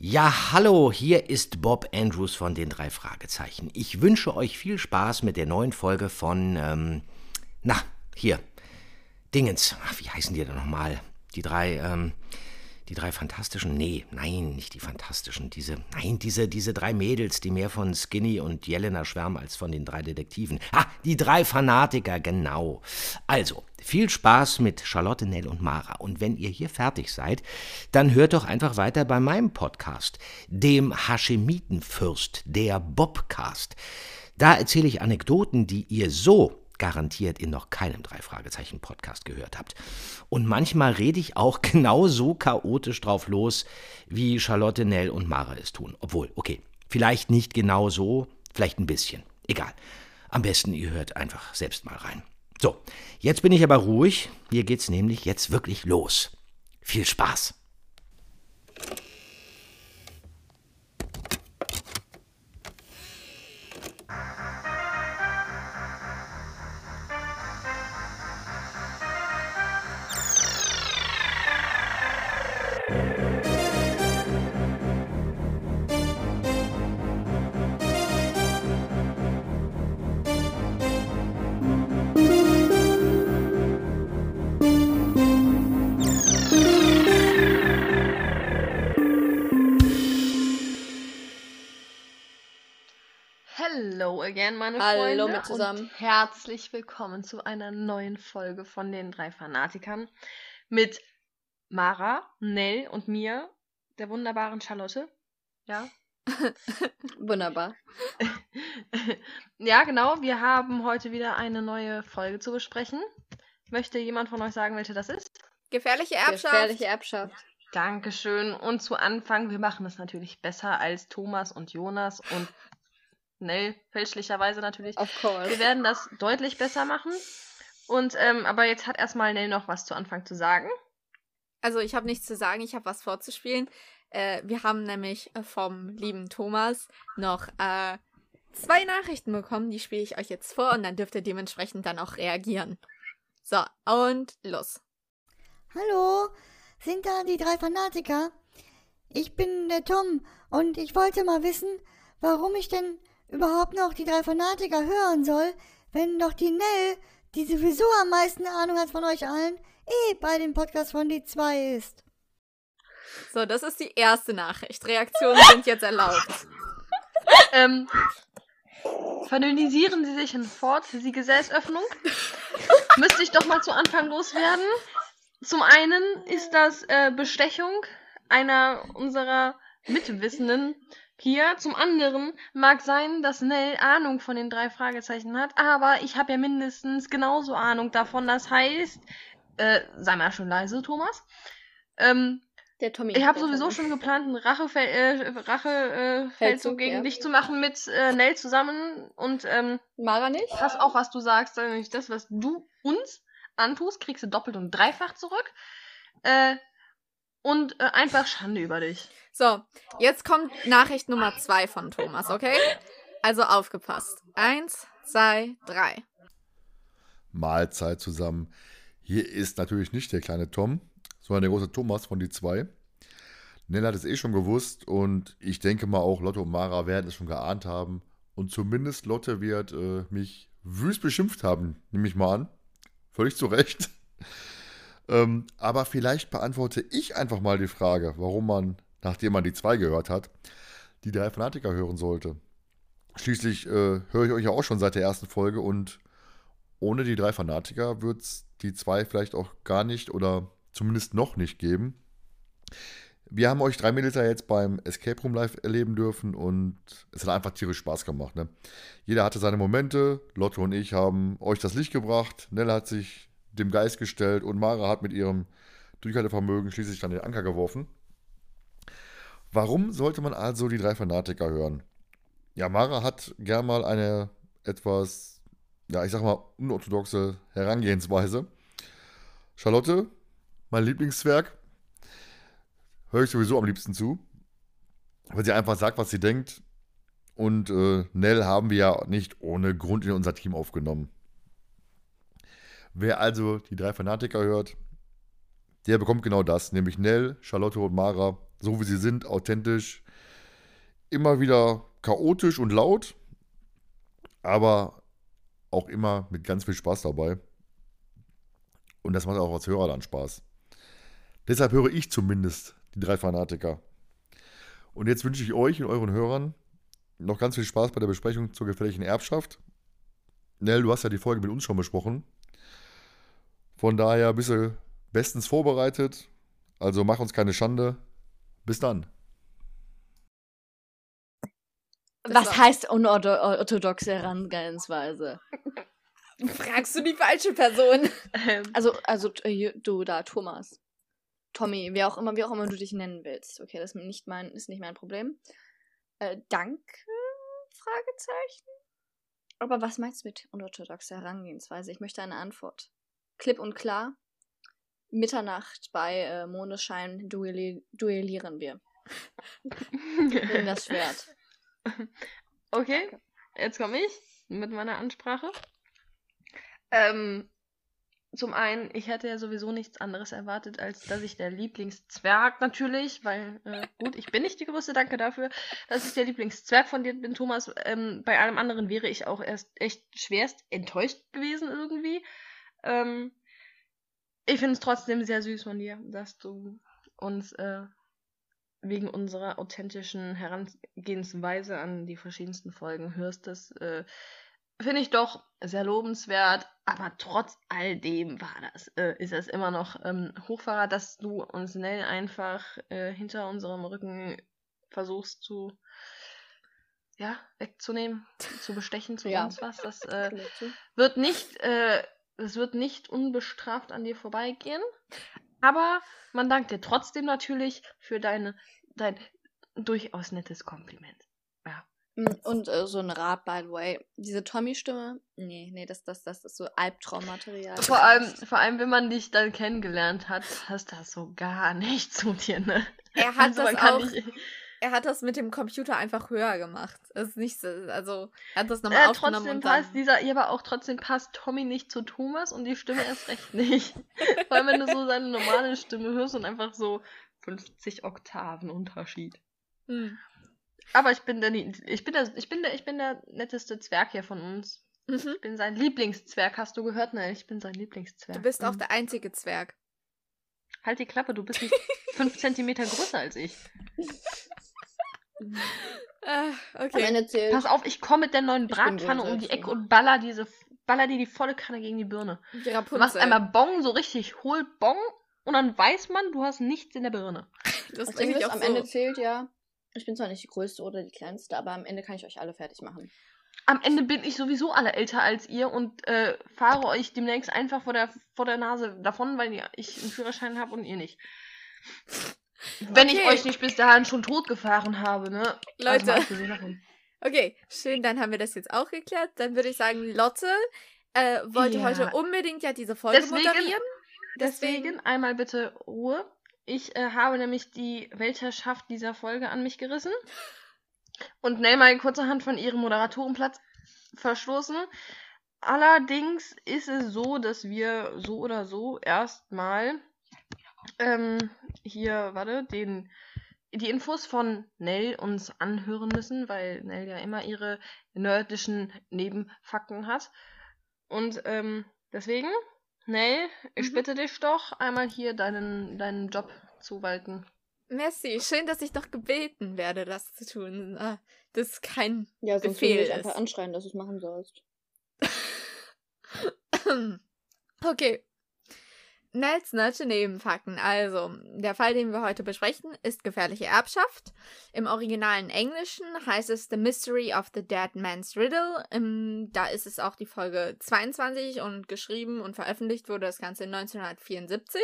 Ja, hallo, hier ist Bob Andrews von den drei Fragezeichen. Ich wünsche euch viel Spaß mit der neuen Folge von, ähm, na, hier, Dingens. Ach, wie heißen die denn nochmal? Die drei, ähm, die drei fantastischen, nee, nein, nicht die fantastischen, diese, nein, diese, diese drei Mädels, die mehr von Skinny und Jelena schwärmen als von den drei Detektiven. Ah, die drei Fanatiker, genau. Also, viel Spaß mit Charlotte, Nell und Mara. Und wenn ihr hier fertig seid, dann hört doch einfach weiter bei meinem Podcast, dem Haschemitenfürst, der Bobcast. Da erzähle ich Anekdoten, die ihr so garantiert in noch keinem Drei-Fragezeichen-Podcast gehört habt. Und manchmal rede ich auch genauso chaotisch drauf los, wie Charlotte, Nell und Mara es tun. Obwohl, okay, vielleicht nicht genau so, vielleicht ein bisschen. Egal. Am besten, ihr hört einfach selbst mal rein. So, jetzt bin ich aber ruhig. Hier geht's nämlich jetzt wirklich los. Viel Spaß! Hello again, meine Hallo Freunde. mit zusammen. Und herzlich willkommen zu einer neuen Folge von den drei Fanatikern mit Mara, Nell und mir, der wunderbaren Charlotte. Ja. Wunderbar. ja, genau. Wir haben heute wieder eine neue Folge zu besprechen. Möchte jemand von euch sagen, welche das ist? Gefährliche Erbschaft. Gefährliche Erbschaft. Dankeschön. Und zu Anfang, wir machen es natürlich besser als Thomas und Jonas und Nell, fälschlicherweise natürlich. Of course. Wir werden das deutlich besser machen. Und ähm, aber jetzt hat erstmal Nell noch was zu Anfang zu sagen. Also ich habe nichts zu sagen, ich habe was vorzuspielen. Äh, wir haben nämlich äh, vom lieben Thomas noch äh, zwei Nachrichten bekommen, die spiele ich euch jetzt vor und dann dürft ihr dementsprechend dann auch reagieren. So, und los. Hallo, sind da die drei Fanatiker? Ich bin der Tom und ich wollte mal wissen, warum ich denn überhaupt noch die drei Fanatiker hören soll, wenn doch die Nell, die sowieso am meisten Ahnung hat von euch allen, eh bei dem Podcast von die zwei ist. So, das ist die erste Nachricht. Reaktionen sind jetzt erlaubt. Ähm, verdünnisieren Sie sich hinfort für die Gesäßöffnung. Müsste ich doch mal zu Anfang loswerden. Zum einen ist das äh, Bestechung einer unserer Mitwissenden hier. Zum anderen mag sein, dass Nell Ahnung von den drei Fragezeichen hat, aber ich habe ja mindestens genauso Ahnung davon. Das heißt, äh, sei mal schon leise, Thomas. Ähm, Der Tommy. ich habe sowieso Tommy. schon geplant, einen Rachefel äh, Rache, äh, gegen ja. dich zu machen mit äh, Nell zusammen. Und ähm, Mara nicht? das auch, was du sagst, nämlich das, was du uns antust, kriegst du doppelt und dreifach zurück. Äh, und äh, einfach Schande über dich. So, jetzt kommt Nachricht Nummer zwei von Thomas, okay? Also aufgepasst. Eins, zwei, drei. Mahlzeit zusammen. Hier ist natürlich nicht der kleine Tom, sondern der große Thomas von die zwei. Nell hat es eh schon gewusst und ich denke mal auch Lotte und Mara werden es schon geahnt haben. Und zumindest Lotte wird äh, mich wüst beschimpft haben, nehme ich mal an. Völlig zu Recht. Ähm, aber vielleicht beantworte ich einfach mal die Frage, warum man, nachdem man die zwei gehört hat, die drei Fanatiker hören sollte. Schließlich äh, höre ich euch ja auch schon seit der ersten Folge und ohne die drei Fanatiker wird es die zwei vielleicht auch gar nicht oder zumindest noch nicht geben. Wir haben euch drei Mädels ja jetzt beim Escape Room Live erleben dürfen und es hat einfach tierisch Spaß gemacht. Ne? Jeder hatte seine Momente. Lotte und ich haben euch das Licht gebracht. Nella hat sich dem Geist gestellt und Mara hat mit ihrem Durchhaltevermögen schließlich dann den Anker geworfen. Warum sollte man also die drei Fanatiker hören? Ja, Mara hat gern mal eine etwas, ja, ich sag mal, unorthodoxe Herangehensweise. Charlotte, mein Lieblingszwerg, höre ich sowieso am liebsten zu, weil sie einfach sagt, was sie denkt. Und äh, Nell haben wir ja nicht ohne Grund in unser Team aufgenommen. Wer also die drei Fanatiker hört, der bekommt genau das, nämlich Nell, Charlotte und Mara so wie sie sind, authentisch. Immer wieder chaotisch und laut, aber auch immer mit ganz viel Spaß dabei. Und das macht auch als Hörer dann Spaß. Deshalb höre ich zumindest die drei Fanatiker. Und jetzt wünsche ich euch und euren Hörern noch ganz viel Spaß bei der Besprechung zur gefährlichen Erbschaft. Nell, du hast ja die Folge mit uns schon besprochen. Von daher bist du bestens vorbereitet. Also mach uns keine Schande. Bis dann. Das Was heißt unorthodoxe Herangehensweise? Fragst du die falsche Person? Ähm, Also, also äh, du da, Thomas. Tommy, wie auch immer, wie auch immer du dich nennen willst. Okay, das ist nicht mein, ist nicht mein Problem. Äh, danke? Fragezeichen. Aber was meinst du mit unorthodoxer Herangehensweise? Ich möchte eine Antwort. Klipp und klar. Mitternacht bei äh, Mondeschein duelli duellieren wir. Gegen das Schwert. Okay, jetzt komme ich mit meiner Ansprache. Ähm, zum einen, ich hätte ja sowieso nichts anderes erwartet, als dass ich der Lieblingszwerg natürlich, weil, äh, gut, ich bin nicht die größte, danke dafür, dass ich der Lieblingszwerg von dir bin, Thomas. Ähm, bei allem anderen wäre ich auch erst echt schwerst enttäuscht gewesen irgendwie. Ähm, ich finde es trotzdem sehr süß von dir, dass du uns äh, wegen unserer authentischen Herangehensweise an die verschiedensten Folgen hörst. Das äh, finde ich doch sehr lobenswert, aber trotz all dem war das, äh, ist es immer noch ähm, Hochverrat, dass du uns Nell einfach äh, hinter unserem Rücken versuchst zu ja, wegzunehmen, zu bestechen, zu Ja. sonst was. Das äh, wird nicht, äh, es wird nicht unbestraft an dir vorbeigehen. Aber man dankt dir trotzdem natürlich für deine, dein durchaus nettes Kompliment. Mm, Und äh, so ein Rat, by the way. Diese Tommy-Stimme, nee, nee, das, das, das ist so Albtraummaterial. Vor allem, vor allem, wenn man dich dann kennengelernt hat, hast das so gar nicht zu dir, ne? Er hat Also das auch. nicht- Er hat das mit dem Computer einfach höher gemacht. Das ist nicht so, also er hat das nochmal Äh, aufgenommen trotzdem passt dieser, ja, aber auch trotzdem passt Tommy nicht zu Thomas und die Stimme erst recht nicht. Vor allem, wenn du so seine normale Stimme hörst und einfach so 50 Oktaven Unterschied. Hm. Aber ich bin der, ich bin der, ich bin der, ich bin der netteste Zwerg hier von uns. Mhm. Ich bin sein Lieblingszwerg, hast du gehört? Nein, ich bin sein Lieblingszwerg. Du bist auch Mhm. der einzige Zwerg. Halt die Klappe, du bist nicht fünf Zentimeter größer als ich. Ah, Am okay. Ende zählt. Pass auf, ich komme mit der neuen Bratpfanne um die selbst Ecke und baller diese, baller dir die volle Kanne gegen die Birne. Du machst einmal Bong, so richtig hohl Bong und dann weiß man, du hast nichts in der Birne. das Ding ich ist, auch am so. Ende zählt ja. Ich bin zwar nicht die größte oder die kleinste, aber am Ende kann ich euch alle fertig machen. Am Ende bin ich sowieso alle älter als ihr und äh, fahre euch demnächst einfach vor der, vor der Nase davon, weil ihr- ich einen Führerschein habe und ihr nicht. Wenn ich Okay. euch nicht bis dahin schon tot gefahren habe, ne? Also Leute. davon. Okay, schön, dann haben wir das jetzt auch geklärt. Dann würde ich sagen, Lotte äh, wollte Ja. heute unbedingt ja diese Folge Deswegen- moderieren. Deswegen einmal bitte Ruhe. Ich äh, habe nämlich die Weltherrschaft dieser Folge an mich gerissen und Nell mal kurzerhand von ihrem Moderatorenplatz verstoßen. Allerdings ist es so, dass wir so oder so erstmal ähm, hier, warte, den, die Infos von Nell uns anhören müssen, weil Nell ja immer ihre nerdischen Nebenfakten hat. Und ähm, deswegen, Nell, ich Mhm. bitte dich doch, einmal hier deinen, deinen Job zu walten. Merci, schön, dass ich doch gebeten werde, das zu tun. Ah, Das ist kein Ja, sonst Befehl würde ich einfach anschreien, dass du es machen sollst. Okay. Nels Nerdische Nebenfakten. Also, der Fall, den wir heute besprechen, ist gefährliche Erbschaft. Im originalen Englischen heißt es The Mystery of the Dead Man's Riddle. Im, da ist es auch die Folge 22 und geschrieben und veröffentlicht wurde das Ganze 1974.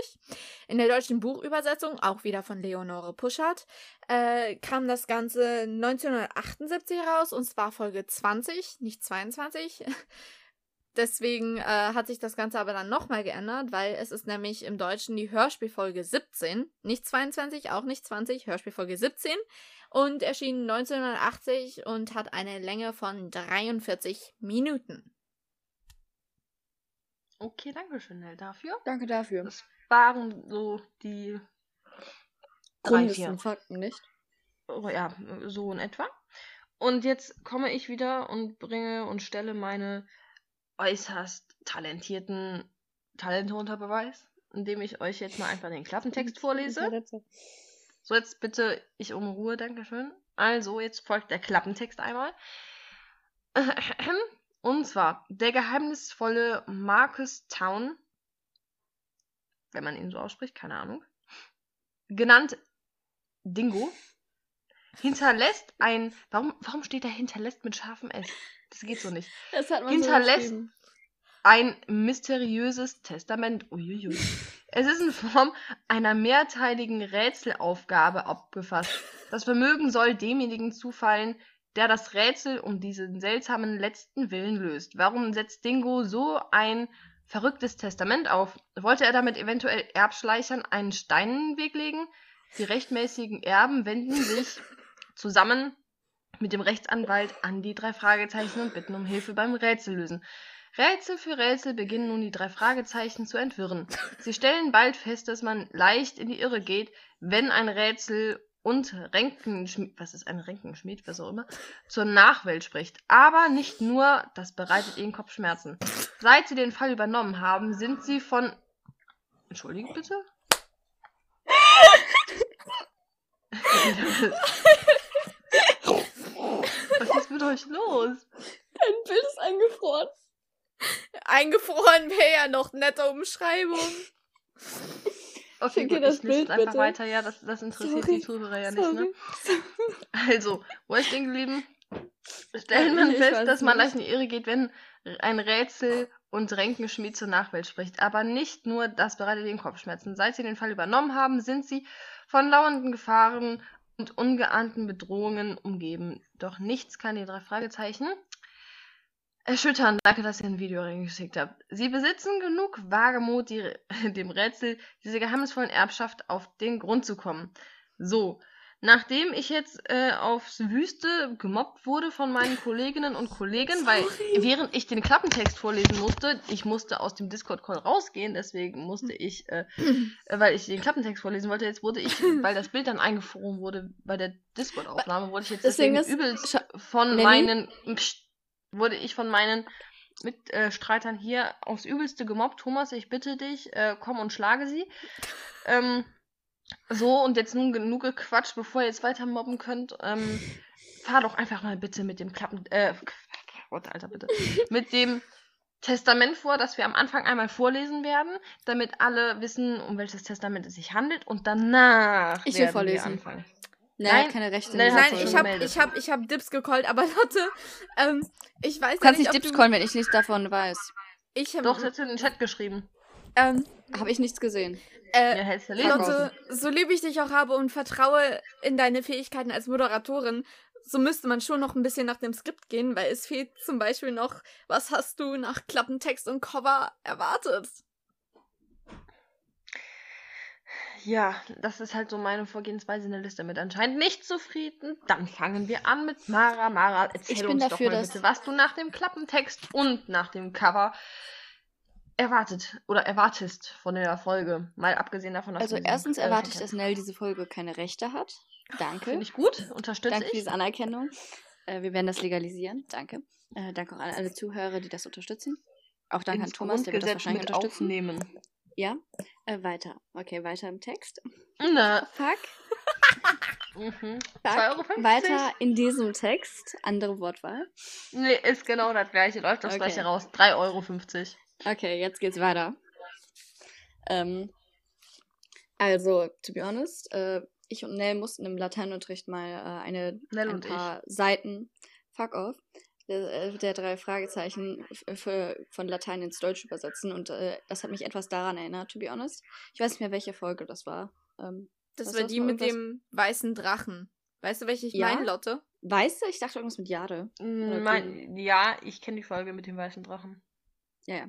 In der deutschen Buchübersetzung, auch wieder von Leonore Puschert, äh, kam das Ganze 1978 raus und zwar Folge 20, nicht 22. Deswegen äh, hat sich das Ganze aber dann nochmal geändert, weil es ist nämlich im Deutschen die Hörspielfolge 17, nicht 22, auch nicht 20, Hörspielfolge 17 und erschien 1980 und hat eine Länge von 43 Minuten. Okay, danke schön, Nell, dafür. Danke dafür. Das waren so die Grundwissen. Fakten, nicht? Oh, ja, so in etwa. Und jetzt komme ich wieder und bringe und stelle meine äußerst talentierten Talente unter Beweis, indem ich euch jetzt mal einfach den Klappentext vorlese. So, jetzt bitte ich um Ruhe, Dankeschön. Also, jetzt folgt der Klappentext einmal. Und zwar, der geheimnisvolle Marcus Town, wenn man ihn so ausspricht, keine Ahnung, genannt Dingo, hinterlässt ein. Warum, warum steht da hinterlässt mit scharfem S? Das geht so nicht. Das hat man Hinterlässt- so. Ein mysteriöses Testament. Uiuiui. Es ist in Form einer mehrteiligen Rätselaufgabe abgefasst. Das Vermögen soll demjenigen zufallen, der das Rätsel um diesen seltsamen letzten Willen löst. Warum setzt Dingo so ein verrücktes Testament auf? Wollte er damit eventuell Erbschleichern einen Stein in den Weg legen? Die rechtmäßigen Erben wenden sich zusammen mit dem Rechtsanwalt an die drei Fragezeichen und bitten um Hilfe beim Rätsellösen. Rätsel für Rätsel beginnen nun die drei Fragezeichen zu entwirren. Sie stellen bald fest, dass man leicht in die Irre geht, wenn ein Rätsel und Ränkenschmied, was ist ein Ränkenschmied, was auch immer, zur Nachwelt spricht. Aber nicht nur, das bereitet ihnen Kopfschmerzen. Seit sie den Fall übernommen haben, sind sie von... Entschuldigen bitte? Mit euch los? Dein Bild ist eingefroren. Eingefroren wäre ja noch nette Umschreibung. Okay, gut, das ich Bild einfach bitte. weiter. Ja, das, das interessiert Sorry. die Zuhörer ja nicht, ne? Sorry. Also, wo ist stehen geblieben? Stellen man Ich fest, dass man nicht. leicht in die Irre geht, wenn ein Rätsel und Ränkenschmied zur Nachwelt spricht. Aber nicht nur das bereitet ihnen Kopfschmerzen. Seit sie den Fall übernommen haben, sind sie von lauernden Gefahren und ungeahnten Bedrohungen umgeben. Doch nichts kann die drei Fragezeichen erschüttern. Danke, dass ihr ein Video reingeschickt habt. Sie besitzen genug Wagemut, die, dem Rätsel dieser geheimnisvollen Erbschaft auf den Grund zu kommen. So, nachdem ich jetzt äh, aufs Wüste gemobbt wurde von meinen Kolleginnen und Kollegen, weil während ich den Klappentext vorlesen musste, ich musste aus dem Discord-Call rausgehen, deswegen musste ich, äh, äh, weil ich den Klappentext vorlesen wollte, jetzt wurde ich, weil das Bild dann eingefroren wurde bei der Discord-Aufnahme, wurde ich jetzt Deswegen deswegen, übelst von Lenny? meinen, Psst, wurde ich von meinen Mitstreitern hier aufs Übelste gemobbt. Thomas, ich bitte dich, äh, komm und schlage sie. Ähm, so, und jetzt nun genug gequatscht, bevor ihr jetzt weiter mobben könnt. Ähm, fahr doch einfach mal bitte mit dem Klappen, äh, Gott, Alter, bitte. mit dem Testament vor, das wir am Anfang einmal vorlesen werden, damit alle wissen, um welches Testament es sich handelt und danach Ich will vorlesen. Wir anfangen. Nein, Nein, keine Rechte. nein, Nein, ich habe ich hab, ich hab Dips gecallt, aber Lotte, ähm, ich weiß Du kannst ja nicht Dips callen, wenn ich nichts davon weiß. Ich hab, Doch, das hat in den Chat geschrieben. ähm, Habe ich nichts gesehen. Äh, Ja, hältst du lesen. Lotte, so lieb ich dich auch habe und vertraue in deine Fähigkeiten als Moderatorin, so müsste man schon noch ein bisschen nach dem Skript gehen, weil es fehlt zum Beispiel noch, was hast du nach Klappentext und Cover erwartet? Ja, das ist halt so meine Vorgehensweise in der Liste mit anscheinend nicht zufrieden. Dann fangen wir an mit Mara. Mara, erzähl Ich bin uns dafür, doch mal bitte, was du nach dem Klappentext und nach dem Cover erwartet oder erwartest von der Folge. Mal abgesehen davon, dass Also erstens erwarte ich, dass Nell diese Folge keine Rechte hat. Danke. Finde ich gut, unterstütze Danke für ich. diese Anerkennung. Äh, wir werden das legalisieren. Danke. Äh, danke auch an alle Zuhörer, die das unterstützen. Auch danke an Ins Thomas, der wird das wahrscheinlich unterstützen. aufnehmen. Ja. Äh, weiter. Okay, weiter im Text. Na, Fuck. mhm. Fuck. 2,50 Euro. Weiter in diesem Text. Andere Wortwahl. Nee, ist genau das gleiche. Läuft das Okay. gleiche raus. 3,50 Euro. Okay, jetzt geht's weiter. Ähm, also, to be honest, äh, ich und Nell mussten im Lateinunterricht mal äh, eine, Nell ein und paar Seiten, fuck off, der, äh, der drei Fragezeichen f- für, von Latein ins Deutsch übersetzen und äh, das hat mich etwas daran erinnert, to be honest. Ich weiß nicht mehr, welche Folge das war. Ähm, Das Was war ist die mit irgendwas? dem weißen Drachen. Weißt du, welche ich Ja? meine, Lotte? weißt du, ich dachte irgendwas mit Jade. Oder Mein, ja, ich kenne die Folge mit dem weißen Drachen. Ja, ja.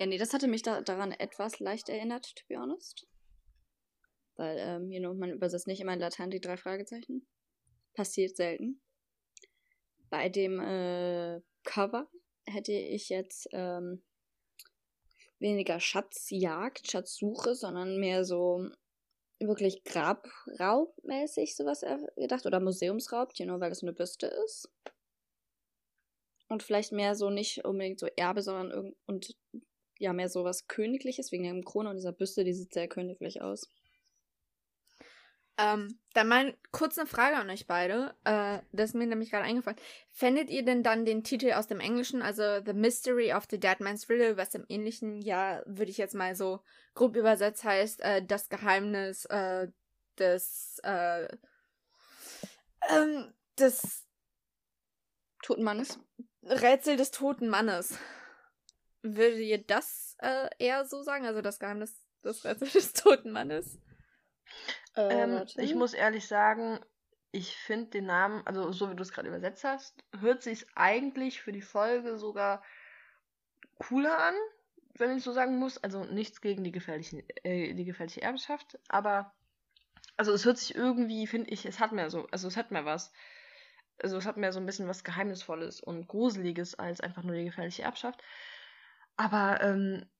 Ja, nee, das hatte mich da, daran etwas leicht erinnert, to be honest. Weil, ähm, you know, man übersetzt nicht immer in Latein die drei Fragezeichen. Passiert selten. Bei dem äh, Cover hätte ich jetzt ähm, weniger Schatzjagd, Schatzsuche, sondern mehr so wirklich Grabraubmäßig sowas gedacht oder Museumsraub, you know, weil so eine Büste ist. Und vielleicht mehr so nicht unbedingt so Erbe, sondern und ja, mehr so was Königliches wegen der Krone und dieser Büste, die sieht sehr königlich aus. Ähm, dann mal kurz eine Frage an euch beide. Äh, das ist mir nämlich gerade eingefallen. Fändet ihr denn dann den Titel aus dem Englischen, also The Mystery of the Dead Man's Riddle, was im Ähnlichen, ja, würde ich jetzt mal so grob übersetzt heißt, äh, das Geheimnis äh, des, äh, ähm, des Toten Mannes? Rätsel des toten Mannes. Würdet ihr das äh, eher so sagen? Also das Geheimnis des Rätsel des toten Mannes? Äh, Ähm, ich muss ehrlich sagen, ich finde den Namen, also so wie du es gerade übersetzt hast, hört sich eigentlich für die Folge sogar cooler an, wenn ich so sagen muss. Also nichts gegen die gefährlichen, äh, die gefährliche Erbschaft, aber also es hört sich irgendwie, finde ich, es hat mehr so, also es hat mehr was. Also es hat mehr so ein bisschen was Geheimnisvolles und Gruseliges als einfach nur die gefährliche Erbschaft. Aber ähm,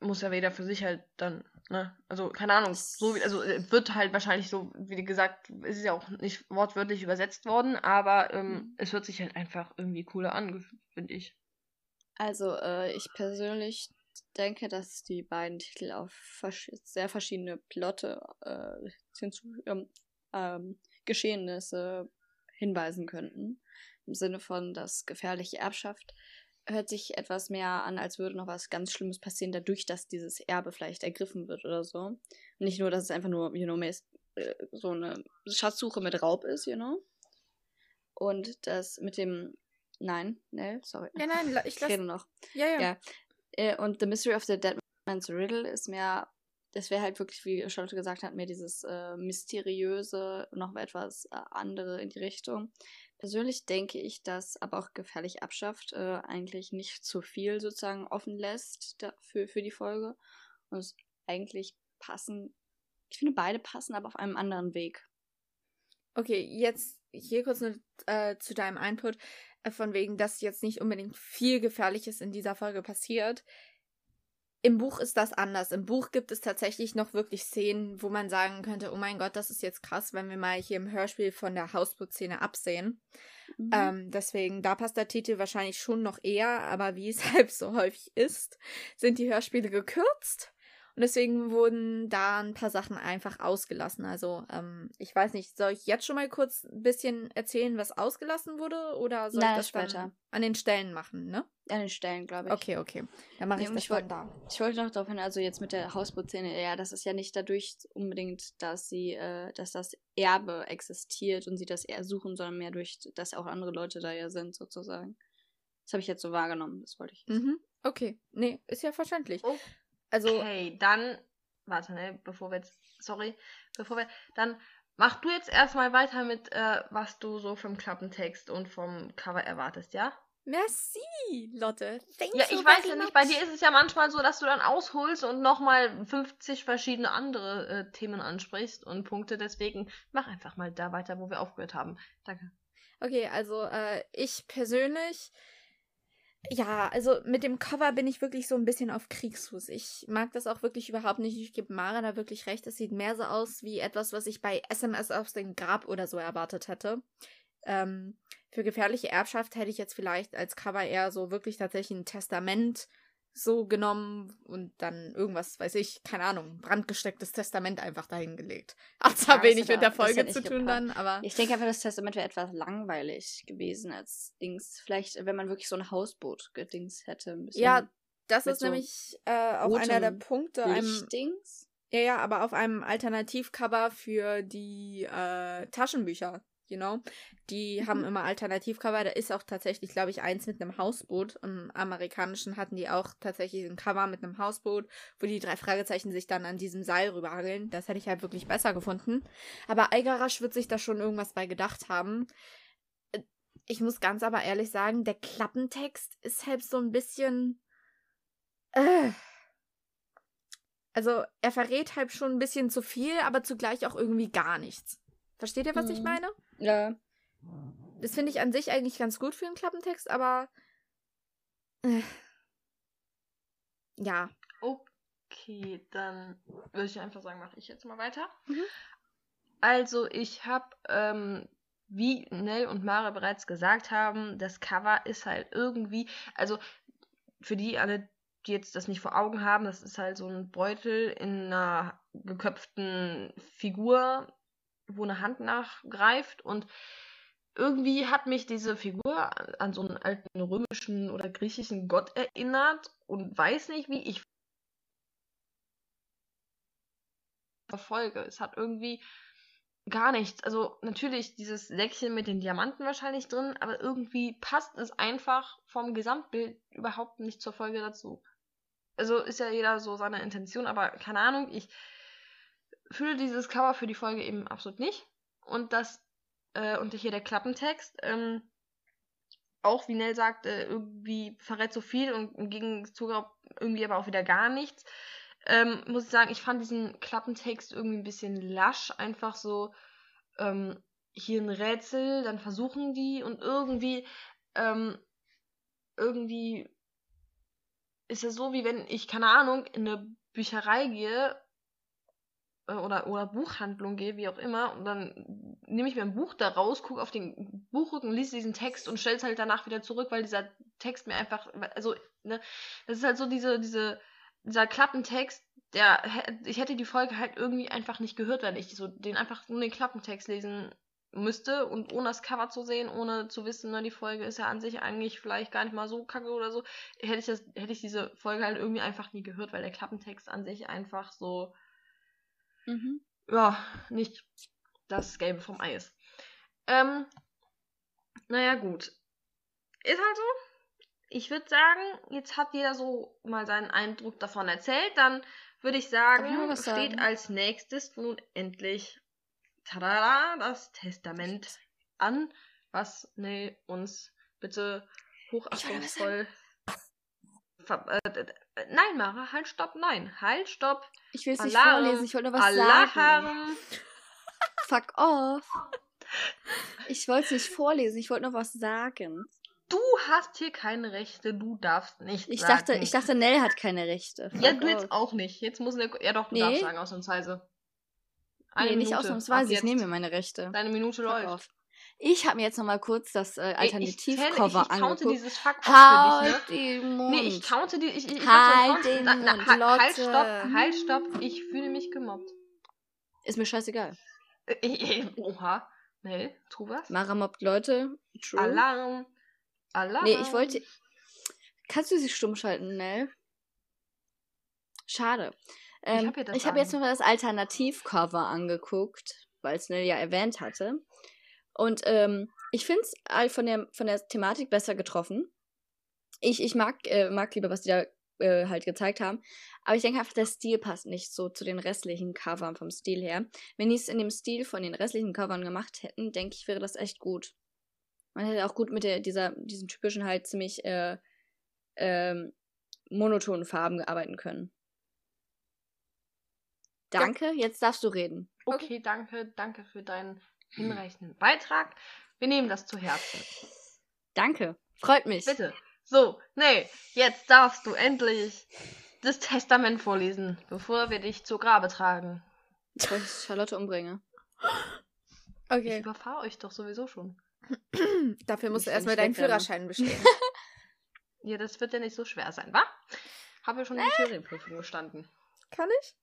muss ja jeder für sich halt dann, ne? Also, keine Ahnung, so wie, also äh, wird halt wahrscheinlich so, wie gesagt, es ist ja auch nicht wortwörtlich übersetzt worden, aber ähm, Mhm. es hört sich halt einfach irgendwie cooler an, finde ich. Also, äh, ich persönlich denke, dass die beiden Titel auf versch sehr verschiedene Plotte äh, hinzu, ähm, ähm, Geschehnisse hinweisen könnten. Im Sinne von, dass gefährliche Erbschaft hört sich etwas mehr an, als würde noch was ganz Schlimmes passieren, dadurch, dass dieses Erbe vielleicht ergriffen wird oder so. Und nicht nur, dass es einfach nur, you know, äh, so eine Schatzsuche mit Raub ist, you know. Und das mit dem. Nein, Nell, sorry. Ja, nein, ich Ich lasse. rede noch. Ja, ja. Ja. Äh, und The Mystery of the Dead Man's Riddle ist mehr, das wäre halt wirklich, wie Charlotte gesagt hat, mehr dieses äh, mysteriöse, noch etwas äh, andere in die Richtung. Persönlich denke ich, dass aber auch gefährlich abschafft äh, eigentlich nicht zu viel sozusagen offen lässt da, für, für die Folge. Und es eigentlich passen, ich finde beide passen, aber auf einem anderen Weg. Okay, jetzt hier kurz nur, äh, zu deinem Input, äh, von wegen, dass jetzt nicht unbedingt viel Gefährliches in dieser Folge passiert. Im Buch ist das anders. Im Buch gibt es tatsächlich noch wirklich Szenen, wo man sagen könnte, oh mein Gott, das ist jetzt krass, wenn wir mal hier im Hörspiel von der Hausbootszene absehen. Mhm. Ähm, deswegen, da passt der Titel wahrscheinlich schon noch eher, aber wie es halt so häufig ist, sind die Hörspiele gekürzt. Und deswegen wurden da ein paar Sachen einfach ausgelassen. Also, ähm, ich weiß nicht, soll ich jetzt schon mal kurz ein bisschen erzählen, was ausgelassen wurde? Oder soll Nein, ich das später. an den Stellen machen, ne? An den Stellen, glaube ich. Okay, okay. Dann mache Nee, ich das ich wollt- da. Ich wollte noch darauf hin, also jetzt mit der Hausbootszene, ja, das ist ja nicht dadurch unbedingt, dass sie, äh, dass das Erbe existiert und sie das eher suchen, sondern mehr durch, dass auch andere Leute da ja sind, sozusagen. Das habe ich jetzt so wahrgenommen, das wollte ich. Mhm. Okay. Nee, ist ja verständlich. Oh. Also, Okay, dann, warte, ne, bevor wir jetzt, sorry, bevor wir, dann mach du jetzt erstmal weiter mit, äh, was du so vom Klappentext und vom Cover erwartest, ja? merci, Lotte. Thank Ja, ich weiß very ja nicht, much. bei dir ist es ja manchmal so, dass du dann ausholst und nochmal 50 verschiedene andere äh, Themen ansprichst und Punkte, deswegen mach einfach mal da weiter, wo wir aufgehört haben. Danke. Okay, also äh, ich persönlich, ja, also mit dem Cover bin ich wirklich so ein bisschen auf Kriegsfuß. Ich mag das auch wirklich überhaupt nicht. Ich gebe Mara da wirklich recht. Es sieht mehr so aus wie etwas, was ich bei SMS aus dem Grab oder so erwartet hätte. Ähm, für gefährliche Erbschaft hätte ich jetzt vielleicht als Cover eher so wirklich tatsächlich ein Testament so genommen und dann irgendwas, weiß ich, keine Ahnung, brandgestecktes Testament einfach dahingelegt. Hat zwar Ja, wenig mit der Folge hätte zu tun gepackt. dann, aber. Ich denke einfach, das Testament wäre etwas langweilig gewesen als Dings. Vielleicht, wenn man wirklich so ein Hausboot-Dings hätte. Ein bisschen Ja, das ist so nämlich äh, auch einer der Punkte. Einem, Lichtdings. ja, ja, aber auf einem Alternativcover für die äh, Taschenbücher, you know. Die Mhm. haben immer Alternativcover. Da ist auch tatsächlich, glaube ich, eins mit einem Hausboot. Im amerikanischen hatten die auch tatsächlich ein Cover mit einem Hausboot, wo die drei Fragezeichen sich dann an diesem Seil rüberhageln. Das hätte ich halt wirklich besser gefunden. Aber Eigarasch wird sich da schon irgendwas bei gedacht haben. Äh, Ich muss ganz aber ehrlich sagen, der Klappentext ist halt so ein bisschen. Äh. Also, er verrät halt schon ein bisschen zu viel, aber zugleich auch irgendwie gar nichts. Versteht ihr, was ich Mhm. meine? Ja. Das finde ich an sich eigentlich ganz gut für einen Klappentext, aber. Äh. Ja. Okay, dann würde ich einfach sagen, mache ich jetzt mal weiter. Mhm. Also, ich habe, ähm, wie Nell und Mara bereits gesagt haben, das Cover ist halt irgendwie, also für die alle, die jetzt das nicht vor Augen haben, das ist halt so ein Beutel in einer geköpften Figur, wo eine Hand nachgreift und irgendwie hat mich diese Figur an so einen alten römischen oder griechischen Gott erinnert und weiß nicht, wie ich verfolge. Es hat irgendwie gar nichts. Also natürlich dieses Säckchen mit den Diamanten wahrscheinlich drin, aber irgendwie passt es einfach vom Gesamtbild überhaupt nicht zur Folge dazu. Also ist ja jeder so seine Intention, aber keine Ahnung, ich fühle dieses Cover für die Folge eben absolut nicht. Und das, äh, und hier der Klappentext, ähm, auch wie Nell sagte, irgendwie verrät so viel und im Gegenzug irgendwie aber auch wieder gar nichts ähm, muss ich sagen, ich fand diesen Klappentext irgendwie ein bisschen lasch. Einfach so, ähm, hier ein Rätsel, dann versuchen die und irgendwie, ähm, irgendwie ist es so, wie wenn ich, keine Ahnung, in eine Bücherei gehe äh, oder, oder Buchhandlung gehe, wie auch immer, und dann nehme ich mir ein Buch da raus, gucke auf den Buchrücken, lese diesen Text und stelle es halt danach wieder zurück, weil dieser Text mir einfach, also, ne, das ist halt so diese, diese, dieser Klappentext, der, ich hätte die Folge halt irgendwie einfach nicht gehört, wenn ich so den einfach nur den Klappentext lesen müsste und ohne das Cover zu sehen, ohne zu wissen, ne, die Folge ist ja an sich eigentlich vielleicht gar nicht mal so kacke oder so, hätte ich das, hätte ich diese Folge halt irgendwie einfach nie gehört, weil der Klappentext an sich einfach so, Mhm. ja, nicht das Gelbe vom Ei ist. Ähm, naja, gut. Ist halt so ich würde sagen, jetzt hat jeder so mal seinen Eindruck davon erzählt. Dann würde ich ich sagen, was steht sagen? als nächstes nun endlich tada, das Testament an, was Nell uns bitte hochachtungsvoll. Äh, nein, Mara, halt, stopp, nein, halt, stopp. Ich will es nicht vorlesen, ich wollte nur was sagen. Alarm. Fuck off. Ich wollte es nicht vorlesen, ich wollte nur was sagen. Du hast hier keine Rechte, du darfst nicht Ich sagen. dachte, ich dachte, Nell hat keine Rechte. Ja, Fuck du jetzt off. auch nicht. Jetzt muss eine. Ja, doch, du Nee. darfst sagen, ausnahmsweise. Eine Nee, nicht Minute. ausnahmsweise, Ab ich jetzt. nehme mir meine Rechte. Deine Minute Fuck läuft. off. Ich habe mir jetzt nochmal kurz das äh, ich, Alternativcover ich, ich counte angeguckt. dieses Fuck off für Halt dich, ne? den Mund. Nee, ich counte die. Ich, ich, ich Halt so den Count- na, Mund, na, halt, halt, Lotte. stopp, halt, stopp. Ich fühle mich gemobbt. Ist mir scheißegal. Äh, Oha. Nell, tu was? Mara mobbt Leute. True. Alarm. Alarm. Nee, ich wollte. Kannst du sie stumm schalten, Nell? Schade. Ähm, hab ich habe jetzt an. noch mal das Alternativcover angeguckt, weil es Nell ja erwähnt hatte. Und ähm, ich finde es von der, von der Thematik besser getroffen. Ich, ich mag, äh, mag lieber, was die da äh, halt gezeigt haben. Aber ich denke einfach, der Stil passt nicht so zu den restlichen Covern vom Stil her. Wenn die es in dem Stil von den restlichen Covern gemacht hätten, denke ich, wäre das echt gut. Man hätte auch gut mit der, dieser, diesen typischen halt ziemlich äh, ähm, monotonen Farben arbeiten können. Danke, jetzt darfst du reden. Okay, danke, danke für deinen hinreichenden Beitrag. Wir nehmen das zu Herzen. Danke, freut mich. Bitte. So, nee, jetzt darfst du endlich das Testament vorlesen, bevor wir dich zu Grabe tragen. Bevor ich Charlotte umbringe. Ich Okay. überfahre euch doch sowieso schon. Dafür musst du Ich erstmal will deinen. Führerschein bestehen. Ja, das wird ja nicht so schwer sein, wa? Habe ja schon die Theorieprüfung bestanden. Kann ich?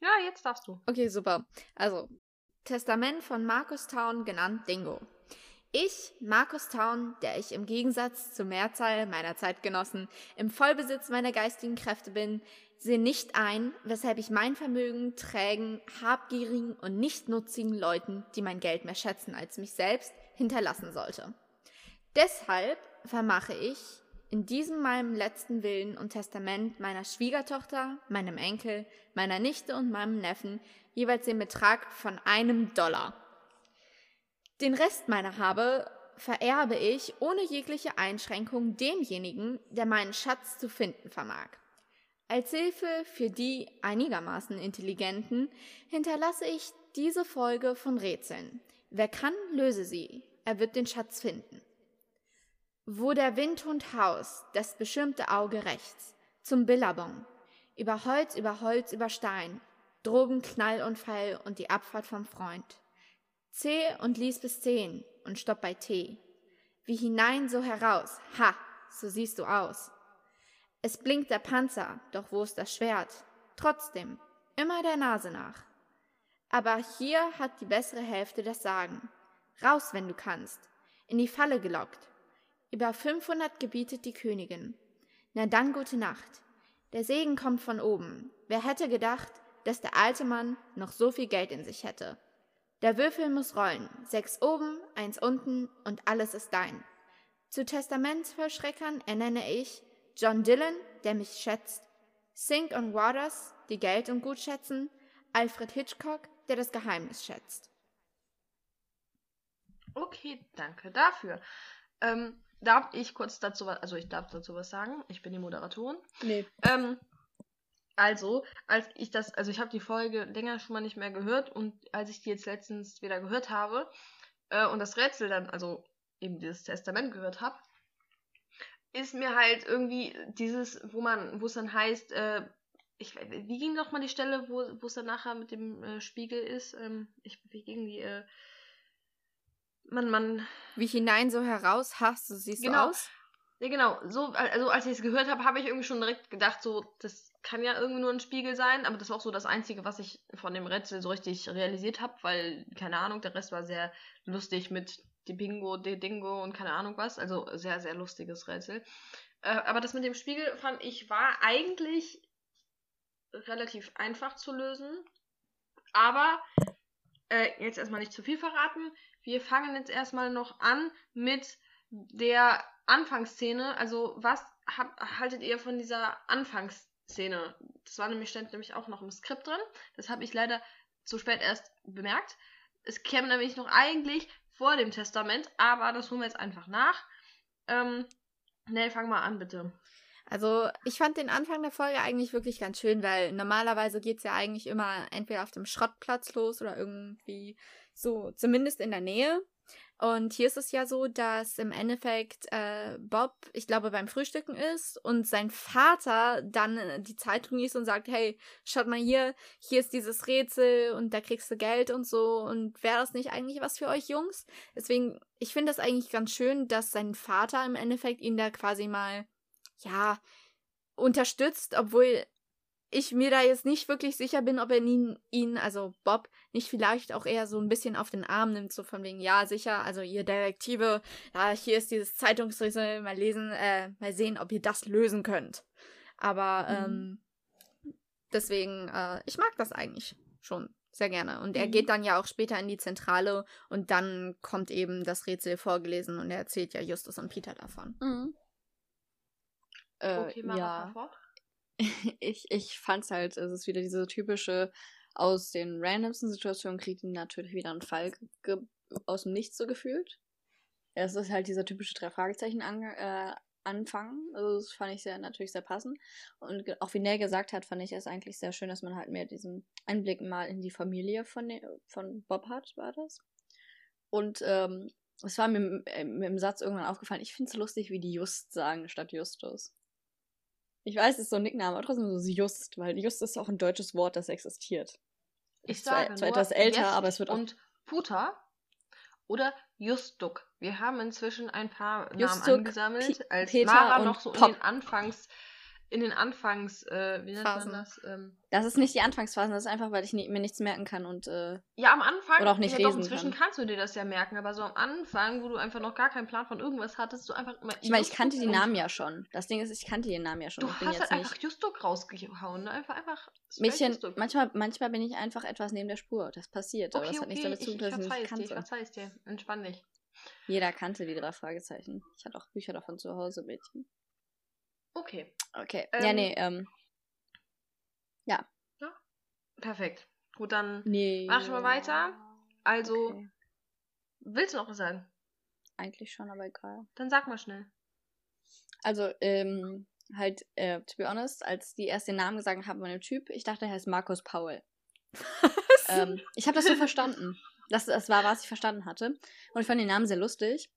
Ja, jetzt darfst du. Okay, super. Also, Testament von Markus Town, genannt Dingo. Ich, Markus Town, der ich im Gegensatz zur Mehrzahl meiner Zeitgenossen im Vollbesitz meiner geistigen Kräfte bin, sehe nicht ein, weshalb ich mein Vermögen trägen, habgierigen und nichtnutzigen Leuten, die mein Geld mehr schätzen als mich selbst, hinterlassen sollte. Deshalb vermache ich in diesem meinem letzten Willen und Testament meiner Schwiegertochter, meinem Enkel, meiner Nichte und meinem Neffen jeweils den Betrag von einem Dollar. Den Rest meiner Habe vererbe ich ohne jegliche Einschränkung demjenigen, der meinen Schatz zu finden vermag. Als Hilfe für die einigermaßen Intelligenten hinterlasse ich diese Folge von Rätseln. Wer kann, löse sie. Er wird den Schatz finden. Wo der Windhund haust, das bestimmte Auge rechts, zum Billabong. Über Holz, über Holz, über Stein. Drogen, Knall und Fall und die Abfahrt vom Freund. Zäh und lies bis zehn und stopp bei T. Wie hinein, so heraus. Ha, so siehst du aus. Es blinkt der Panzer, doch wo ist das Schwert? Trotzdem, immer der Nase nach. Aber hier hat die bessere Hälfte das Sagen. Raus, wenn du kannst. In die Falle gelockt. Über 500 gebietet die Königin. Na dann gute Nacht. Der Segen kommt von oben. Wer hätte gedacht, dass der alte Mann noch so viel Geld in sich hätte? Der Würfel muss rollen. Sechs oben, eins unten und alles ist dein. Zu Testamentsvollstreckern ernenne ich John Dillon, der mich schätzt, Sink und Waters, die Geld und Gut schätzen, Alfred Hitchcock, der das Geheimnis schätzt. Okay, danke dafür. Ähm, darf ich kurz dazu was, also ich darf dazu was sagen. Ich bin die Moderatorin. Nee. Ähm, also, als ich das, also ich habe die Folge länger schon mal nicht mehr gehört und als ich die jetzt letztens wieder gehört habe äh, und das Rätsel dann, also eben dieses Testament gehört habe, ist mir halt irgendwie dieses, wo man, wo es dann heißt, äh, ich, wie ging noch mal die Stelle, wo wo es dann nachher mit dem äh, Spiegel ist? Ähm, ich, wie ging die? Äh, man, man, Wie hinein, so heraus, hast du siehst Genau. du aus? Ja, genau. So, also als ich es gehört habe, habe ich irgendwie schon direkt gedacht, so, das kann ja irgendwie nur ein Spiegel sein, aber das war auch so das Einzige, was ich von dem Rätsel so richtig realisiert habe, weil, keine Ahnung, der Rest war sehr lustig mit die Bingo, die Dingo und keine Ahnung was. Also sehr, sehr lustiges Rätsel. Äh, aber das mit dem Spiegel fand ich war eigentlich relativ einfach zu lösen. Aber äh, jetzt erstmal nicht zu viel verraten. Wir fangen jetzt erstmal noch an mit der Anfangsszene. Also, was hab, haltet ihr von dieser Anfangsszene? Das war nämlich, stand nämlich auch noch im Skript drin. Das habe ich leider zu spät erst bemerkt. Es käme nämlich noch eigentlich vor dem Testament, aber das holen wir jetzt einfach nach. Ähm, Nell, fang mal an, bitte. Also, ich fand den Anfang der Folge eigentlich wirklich ganz schön, weil normalerweise geht's ja eigentlich immer entweder auf dem Schrottplatz los oder irgendwie so, zumindest in der Nähe. Und hier ist es ja so, dass im Endeffekt äh, Bob, ich glaube, beim Frühstücken ist und sein Vater dann äh, die Zeitung liest und sagt, hey, schaut mal hier, hier ist dieses Rätsel und da kriegst du Geld und so. Und wäre das nicht eigentlich was für euch Jungs? Deswegen, ich finde das eigentlich ganz schön, dass sein Vater im Endeffekt ihn da quasi mal ja, unterstützt, obwohl ich mir da jetzt nicht wirklich sicher bin, ob er ihn, ihn, also Bob, nicht vielleicht auch eher so ein bisschen auf den Arm nimmt, so von wegen, ja, sicher, also ihr Detektive, ja, hier ist dieses Zeitungsrissel, mal lesen, äh, mal sehen, ob ihr das lösen könnt. Aber, ähm, deswegen, äh, ich mag das eigentlich schon sehr gerne. Und er Mhm. geht dann ja auch später in die Zentrale und dann kommt eben das Rätsel vorgelesen und er erzählt ja Justus und Peter davon. Mhm. Äh, Okay, Mara, ja. fort. ich, ich fand's halt, es ist wieder diese typische, aus den randomsten Situationen kriegt ihn natürlich wieder einen Fall aus dem Nichts so gefühlt. Es ist halt dieser typische drei Fragezeichen an äh, Anfang. Also das fand ich sehr natürlich sehr passend. Und auch wie Nell gesagt hat, fand ich es eigentlich sehr schön, dass man halt mehr diesen Einblick mal in die Familie von, von Bob hat, war das. Und ähm, es war mir im, im, im Satz irgendwann aufgefallen, ich finde es lustig, wie die Just sagen statt Justus. Ich weiß, es ist so ein Nickname, aber trotzdem so Just, weil Just ist auch ein deutsches Wort, das existiert. Ich Ist zwar- sage zwar nur etwas älter, aber es wird auch- Und Puta oder Justuk. Wir haben inzwischen ein paar Namen Justuk, angesammelt, als Peter Mara noch so Pop. in den Anfangs, in den Anfangs, äh, wie nennt Phasen. man das? Ähm, Das ist nicht die Anfangsphase, das ist einfach, weil ich nie, mir nichts merken kann und äh, ja, am Anfang. Oder auch nicht ja, doch, lesen inzwischen kann. kannst du dir das ja merken, aber so am Anfang, wo du einfach noch gar keinen Plan von irgendwas hattest, du einfach immer. ich meine, ich kannte die Namen ja schon. Das Ding ist, ich kannte die Namen ja schon. Du ich hast halt einfach Justuk rausgehauen, ne? Einfach, einfach. Mädchen, manchmal, manchmal bin ich einfach etwas neben der Spur. Das passiert, aber Okay, das hat nichts okay, damit zu ich, tun, ich dass ich nicht es dir, ich kannte. verzeih es dir. Entspann dich. Jeder kannte die drei Fragezeichen. Ich hatte auch Bücher davon zu Hause, Mädchen. Okay, Okay. Ähm, ja, nee, ähm. perfekt. Gut, dann Nee. Mach schon mal weiter. Also, Okay. willst du noch was sagen? Eigentlich schon, aber egal. Dann sag mal schnell. Also, ähm, halt, äh, to be honest, als die erst den Namen gesagt haben von dem Typ, ich dachte, er heißt Markus Paul. ähm, ich habe das so verstanden. Das, das war, was ich verstanden hatte. Und ich fand den Namen sehr lustig.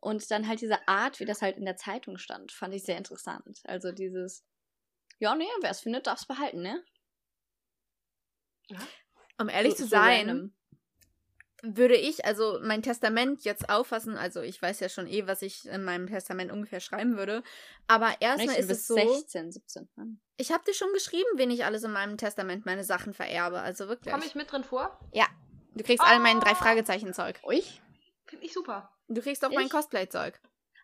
Und dann halt diese Art, wie das halt in der Zeitung stand, fand ich sehr interessant. Also dieses, Ja, nee, wer es findet, darf es behalten, ne? Um ehrlich So- zu so sein, random. würde ich also mein Testament jetzt auffassen, also ich weiß ja schon eh, was ich in meinem Testament ungefähr schreiben würde, aber erstmal ist es so, 16, 17. Mann. ich habe dir schon geschrieben, wen ich alles in meinem Testament meine Sachen vererbe, also wirklich. Komme ich mit drin vor? Du kriegst alle mein Oh! drei Fragezeichen Zeug. Ich? Finde ich super. Du kriegst auch mein Ich? Cosplay Zeug.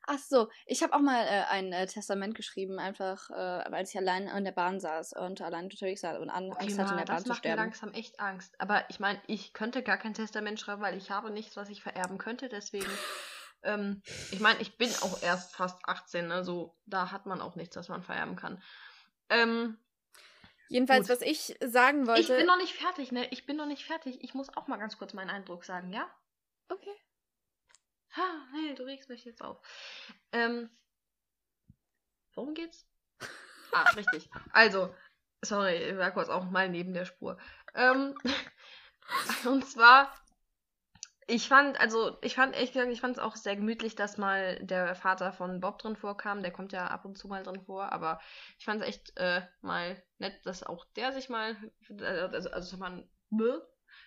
Ach so, ich habe auch mal äh, ein äh, Testament geschrieben, einfach äh, als ich allein in der Bahn saß und allein unterwegs war und an, Angst hatte, in der Bahn das zu macht mir sterben. langsam echt Angst. Aber ich meine, ich könnte gar kein Testament schreiben, weil ich habe nichts, was ich vererben könnte. Deswegen, ähm, ich meine, ich bin auch erst fast 18, also da hat man auch nichts, was man vererben kann. Ähm, Jedenfalls, Gut. was ich sagen wollte. ich bin noch nicht fertig, ne? Ich bin noch nicht fertig. Ich muss auch mal ganz kurz meinen Eindruck sagen, ja? okay. Ha, hey, du regst mich jetzt auf. Ähm, worum geht's? Ah, richtig. Also, sorry, ich war kurz auch mal neben der Spur. Ähm, und zwar, ich fand, also, ich fand, ehrlich gesagt, ich fand es auch sehr gemütlich, dass mal der Vater von Bob drin vorkam. Der kommt ja ab und zu mal drin vor, aber ich fand es echt äh, mal nett, dass auch der sich mal, also, also dass man,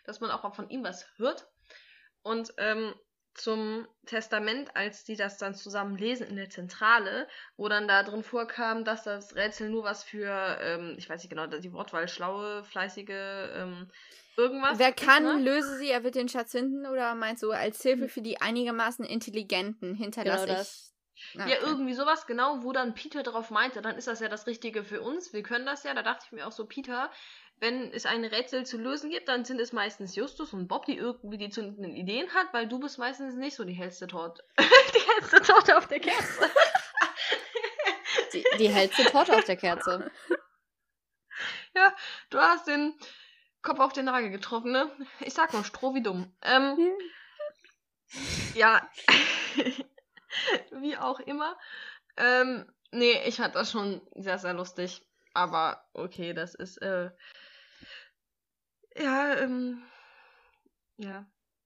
dass man auch von ihm was hört. Und ähm, zum Testament, als die das dann zusammen lesen in der Zentrale, wo dann da drin vorkam, dass das Rätsel nur was für, ähm, ich weiß nicht genau, die Wortwahl, schlaue, fleißige, ähm, irgendwas. Wer ist, kann, ne? löse sie, er wird den Schatz finden oder meinst du als Hilfe für die einigermaßen Intelligenten hinterlasse Genau ich. Ah, Ja, okay. irgendwie sowas, genau, wo dann Peter drauf meinte, dann ist das ja das Richtige für uns, wir können das ja. Da dachte ich mir auch so, Peter, wenn es ein Rätsel zu lösen gibt, dann sind es meistens Justus und Bob, die irgendwie die zündenden Ideen hat, weil du bist meistens nicht so die hellste Torte. die hellste Torte auf der Kerze. Die, die hellste Torte auf der Kerze. Du hast den Kopf auf den Nagel getroffen, ne? Ich sag nur Stroh wie dumm. Ähm, ja. wie auch immer. Ähm, nee, ich fand das schon sehr, sehr lustig. Aber okay, das ist, äh. Ja, ähm. Ja.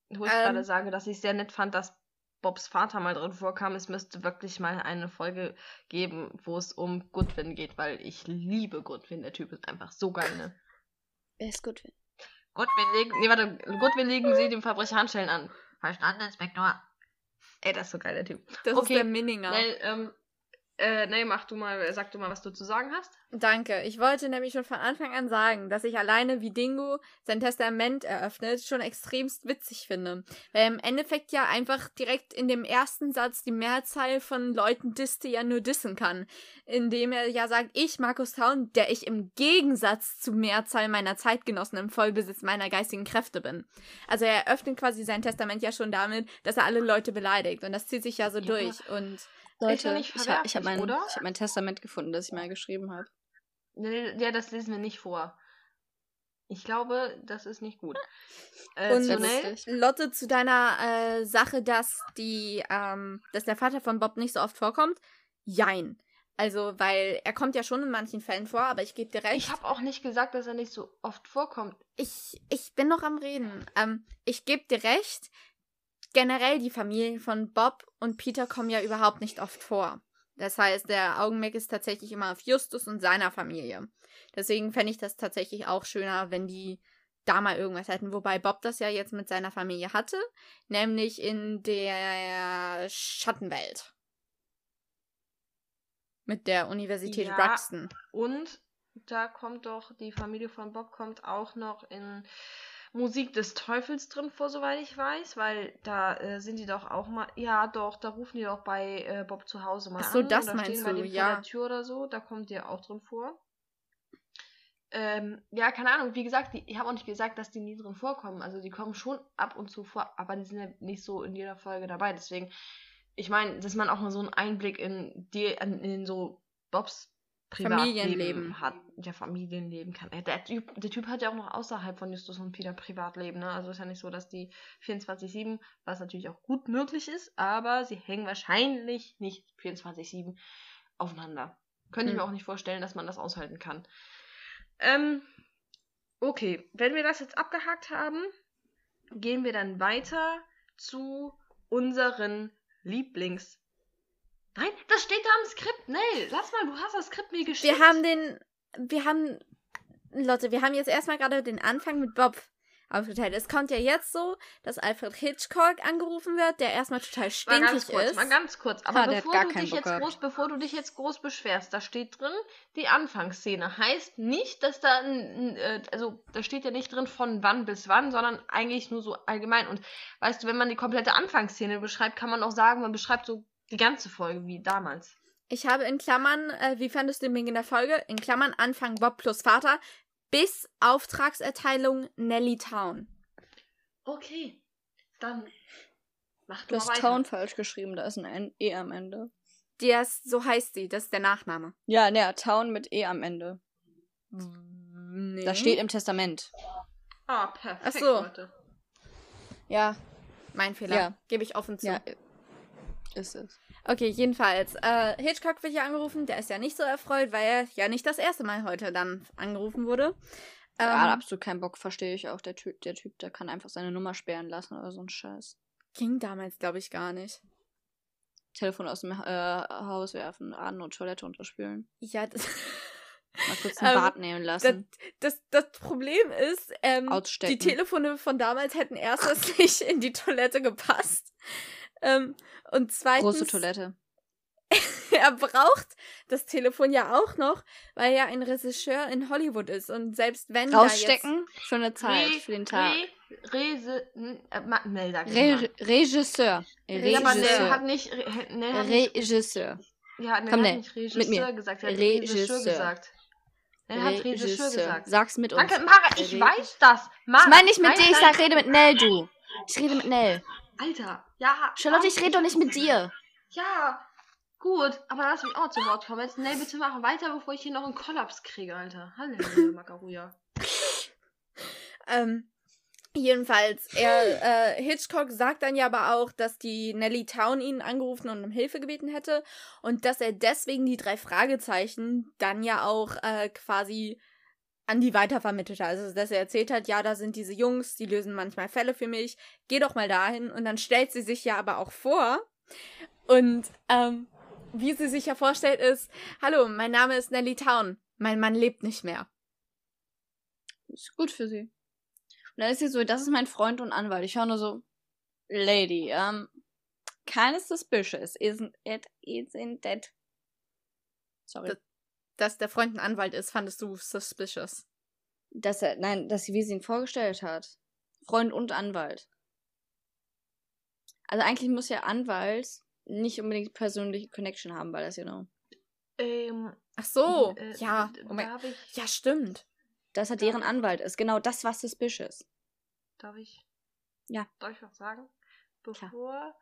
Wo ich Ähm. gerade sage, dass ich sehr nett fand, dass Bobs Vater mal drin vorkam. Es müsste wirklich mal eine Folge geben, wo es um Goodwin geht, weil ich liebe Goodwin. Der Typ ist einfach so geil, ne? Wer ist gut? Goodwin legen, nee, warte, Goodwin legen sie dem Verbrecher Handschellen an. Verstanden, Inspektor? Ey, das ist so geil, der Typ. Das okay, ist der Minninger. Nell, ähm, äh, Nell, mach du mal, sag du mal, was du zu sagen hast. Danke. Ich wollte nämlich schon von Anfang an sagen, dass ich alleine wie Dingo sein Testament eröffnet schon extremst witzig finde. Weil im Endeffekt ja einfach direkt in dem ersten Satz die Mehrzahl von Leuten disst, die er nur dissen kann. Indem er ja sagt, ich, Markus Town, der ich im Gegensatz zur Mehrzahl meiner Zeitgenossen im Vollbesitz meiner geistigen Kräfte bin. Also er eröffnet quasi sein Testament ja schon damit, dass er alle Leute beleidigt. Und das zieht sich ja so Ja. durch. Und ja Leute, nicht ich, ich habe mein, hab mein Testament gefunden, das ich mal geschrieben habe. Ja, das lesen wir nicht vor. Ich glaube, das ist nicht gut. Äh, Und zu. Lotte, zu deiner äh, Sache, dass die, ähm, dass der Vater von Bob nicht so oft vorkommt. Jein. Also, weil er kommt ja schon in manchen Fällen vor, aber ich gebe dir recht. Ich habe auch nicht gesagt, dass er nicht so oft vorkommt. ich, ich bin noch am Reden. Ähm, ich gebe dir recht. Generell die Familien von Bob und Peter kommen ja überhaupt nicht oft vor. Das heißt, der Augenmerk ist tatsächlich immer auf Justus und seiner Familie. Deswegen fände ich das tatsächlich auch schöner, wenn die da mal irgendwas hätten. Wobei Bob das ja jetzt mit seiner Familie hatte, nämlich in der Schattenwelt. Mit der Universität Ja. Ruxton. Und da kommt doch, die Familie von Bob kommt auch noch in Musik des Teufels drin vor, soweit ich weiß, weil da äh, sind die doch auch mal, ja doch, da rufen die doch bei äh, Bob zu Hause mal Ach so, an. das meinst stehen bei du, dem ja. vor der Tür oder so, da kommt die auch drin vor. Ähm, ja, keine Ahnung, wie gesagt, die, ich habe auch nicht gesagt, dass die nie drin vorkommen. Also die kommen schon ab und zu vor, aber die sind ja nicht so in jeder Folge dabei. Deswegen, ich meine, dass man auch mal so einen Einblick in die, in, in so Bobs Familienleben. Hat, ja, Familienleben kann. Der typ, der typ hat ja auch noch außerhalb von Justus und Peter Privatleben, ne? Also ist ja nicht so, dass die 24-7, was natürlich auch gut möglich ist, aber sie hängen wahrscheinlich nicht 24-7 aufeinander. Könnte ich mir Hm. auch nicht vorstellen, dass man das aushalten kann. Ähm, okay, wenn wir das jetzt abgehakt haben, gehen wir dann weiter zu unseren Lieblings. Nein, das steht da im Skript. Nell, lass mal, du hast das Skript mir geschickt. Wir haben den wir haben, Lotte, wir haben jetzt erstmal gerade den Anfang mit Bob aufgeteilt. Es kommt ja jetzt so, dass Alfred Hitchcock angerufen wird, der erstmal total Mal stinkig ganz kurz, ist. mal ganz kurz. Aber Ja, hat bevor, du dich Bock jetzt groß, bevor du dich jetzt groß beschwerst, da steht drin, die Anfangsszene. Heißt nicht, dass da, ein, äh, also da steht ja nicht drin von wann bis wann, sondern eigentlich nur so allgemein. Und weißt du, wenn man die komplette Anfangsszene beschreibt, kann man auch sagen, man beschreibt so die ganze Folge wie damals. Ich habe in Klammern, äh, wie fandest du den Beginn der Folge? In Klammern Anfang Bob plus Vater bis Auftragserteilung Nelly Town. Okay, dann mach Du du hast mal weiter. Town falsch geschrieben, da ist ein E am Ende. Das, so heißt sie, das ist der Nachname. Ja, ne, Town mit E am Ende. Nee. Das steht im Testament. Ah, perfekt, Ach so. Leute. Ja, Mein Fehler. Ja. Gebe ich offen zu. ja. Ist es. Okay, jedenfalls. Äh, Hitchcock wird hier angerufen. Der ist ja nicht so erfreut, weil er ja nicht das erste Mal heute dann angerufen wurde. Ähm, Ja, hat absolut keinen Bock, verstehe ich auch. Der Typ, der Typ, der kann einfach seine Nummer sperren lassen oder so ein Scheiß. ging damals, glaube ich, gar nicht. Telefon aus dem äh, Haus werfen, an und Toilette unterspülen. Ja, das, Mal kurz ein Ähm, Bad nehmen das, lassen. das, das Problem ist, ähm, die. Telefone von damals hätten erstens nicht in die Toilette gepasst. Ähm, und zweitens, Große Toilette. er braucht das Telefon ja auch noch, weil er ein Regisseur in Hollywood ist. Und selbst wenn Rausstecken, schöne Zeit Re- für den Tag. Re, Rese, äh, ich Re mal. Regisseur. Ja, aber Nell Regisseur. hat nicht, Nell hat nicht, Regisseur. ja, Nell Komm, hat Nell, nicht mit Regisseur mir. gesagt, sie hat Regisseur. Regisseur gesagt. Nell hat Regisseur gesagt. Sag's mit uns. Danke, Mara, ich Re- weiß das. Mara, Ich meine nicht mit nein, dir, ich nein. sag, rede mit Nell, du. Ich rede mit Nell. Alter, ja. Charlotte, ich rede doch nicht mit dir. Ja, gut, aber lass mich auch zu Wort kommen. Jetzt, Nell, bitte mach weiter, bevor ich hier noch einen Kollaps kriege, Alter. Halleluja, Makaruja. Ähm, jedenfalls, er, äh, Hitchcock sagt dann ja aber auch, dass die Nellie Town ihn angerufen und um Hilfe gebeten hätte und dass er deswegen die drei Fragezeichen dann ja auch äh, quasi an die weitervermittelt hat. Also, dass er erzählt hat, ja, da sind diese Jungs, die lösen manchmal Fälle für mich, geh doch mal dahin. Und dann stellt sie sich ja aber auch vor. Und ähm, wie sie sich ja vorstellt ist, hallo, mein Name ist Nellie Town, mein Mann lebt nicht mehr. Ist gut für sie. Und dann ist sie so, das ist mein Freund und Anwalt. Ich höre nur so, Lady, um, kind of suspicious, isn't it? Isn't it? Sorry. Das- Dass der Freund ein Anwalt ist, fandest du suspicious. Dass er, nein, dass sie, wie sie ihn vorgestellt hat. Freund und Anwalt. Also eigentlich muss ja Anwalt nicht unbedingt persönliche Connection haben, weil das, you know. Ähm, Ach so, äh, ja. d- Oh mein, ich, ja, stimmt. Dass er deren Anwalt ist. Genau das war suspicious. darf ich, Ja. darf ich was sagen? Bevor,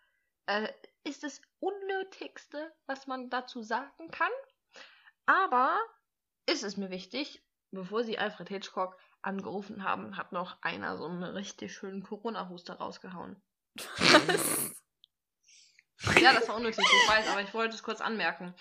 äh, ist das Unnötigste, was man dazu sagen kann. Aber ist es mir wichtig, bevor sie Alfred Hitchcock angerufen haben, hat noch einer so einen richtig schönen Corona-Huster rausgehauen. Ja, das war unnötig, ich weiß, aber ich wollte es kurz anmerken.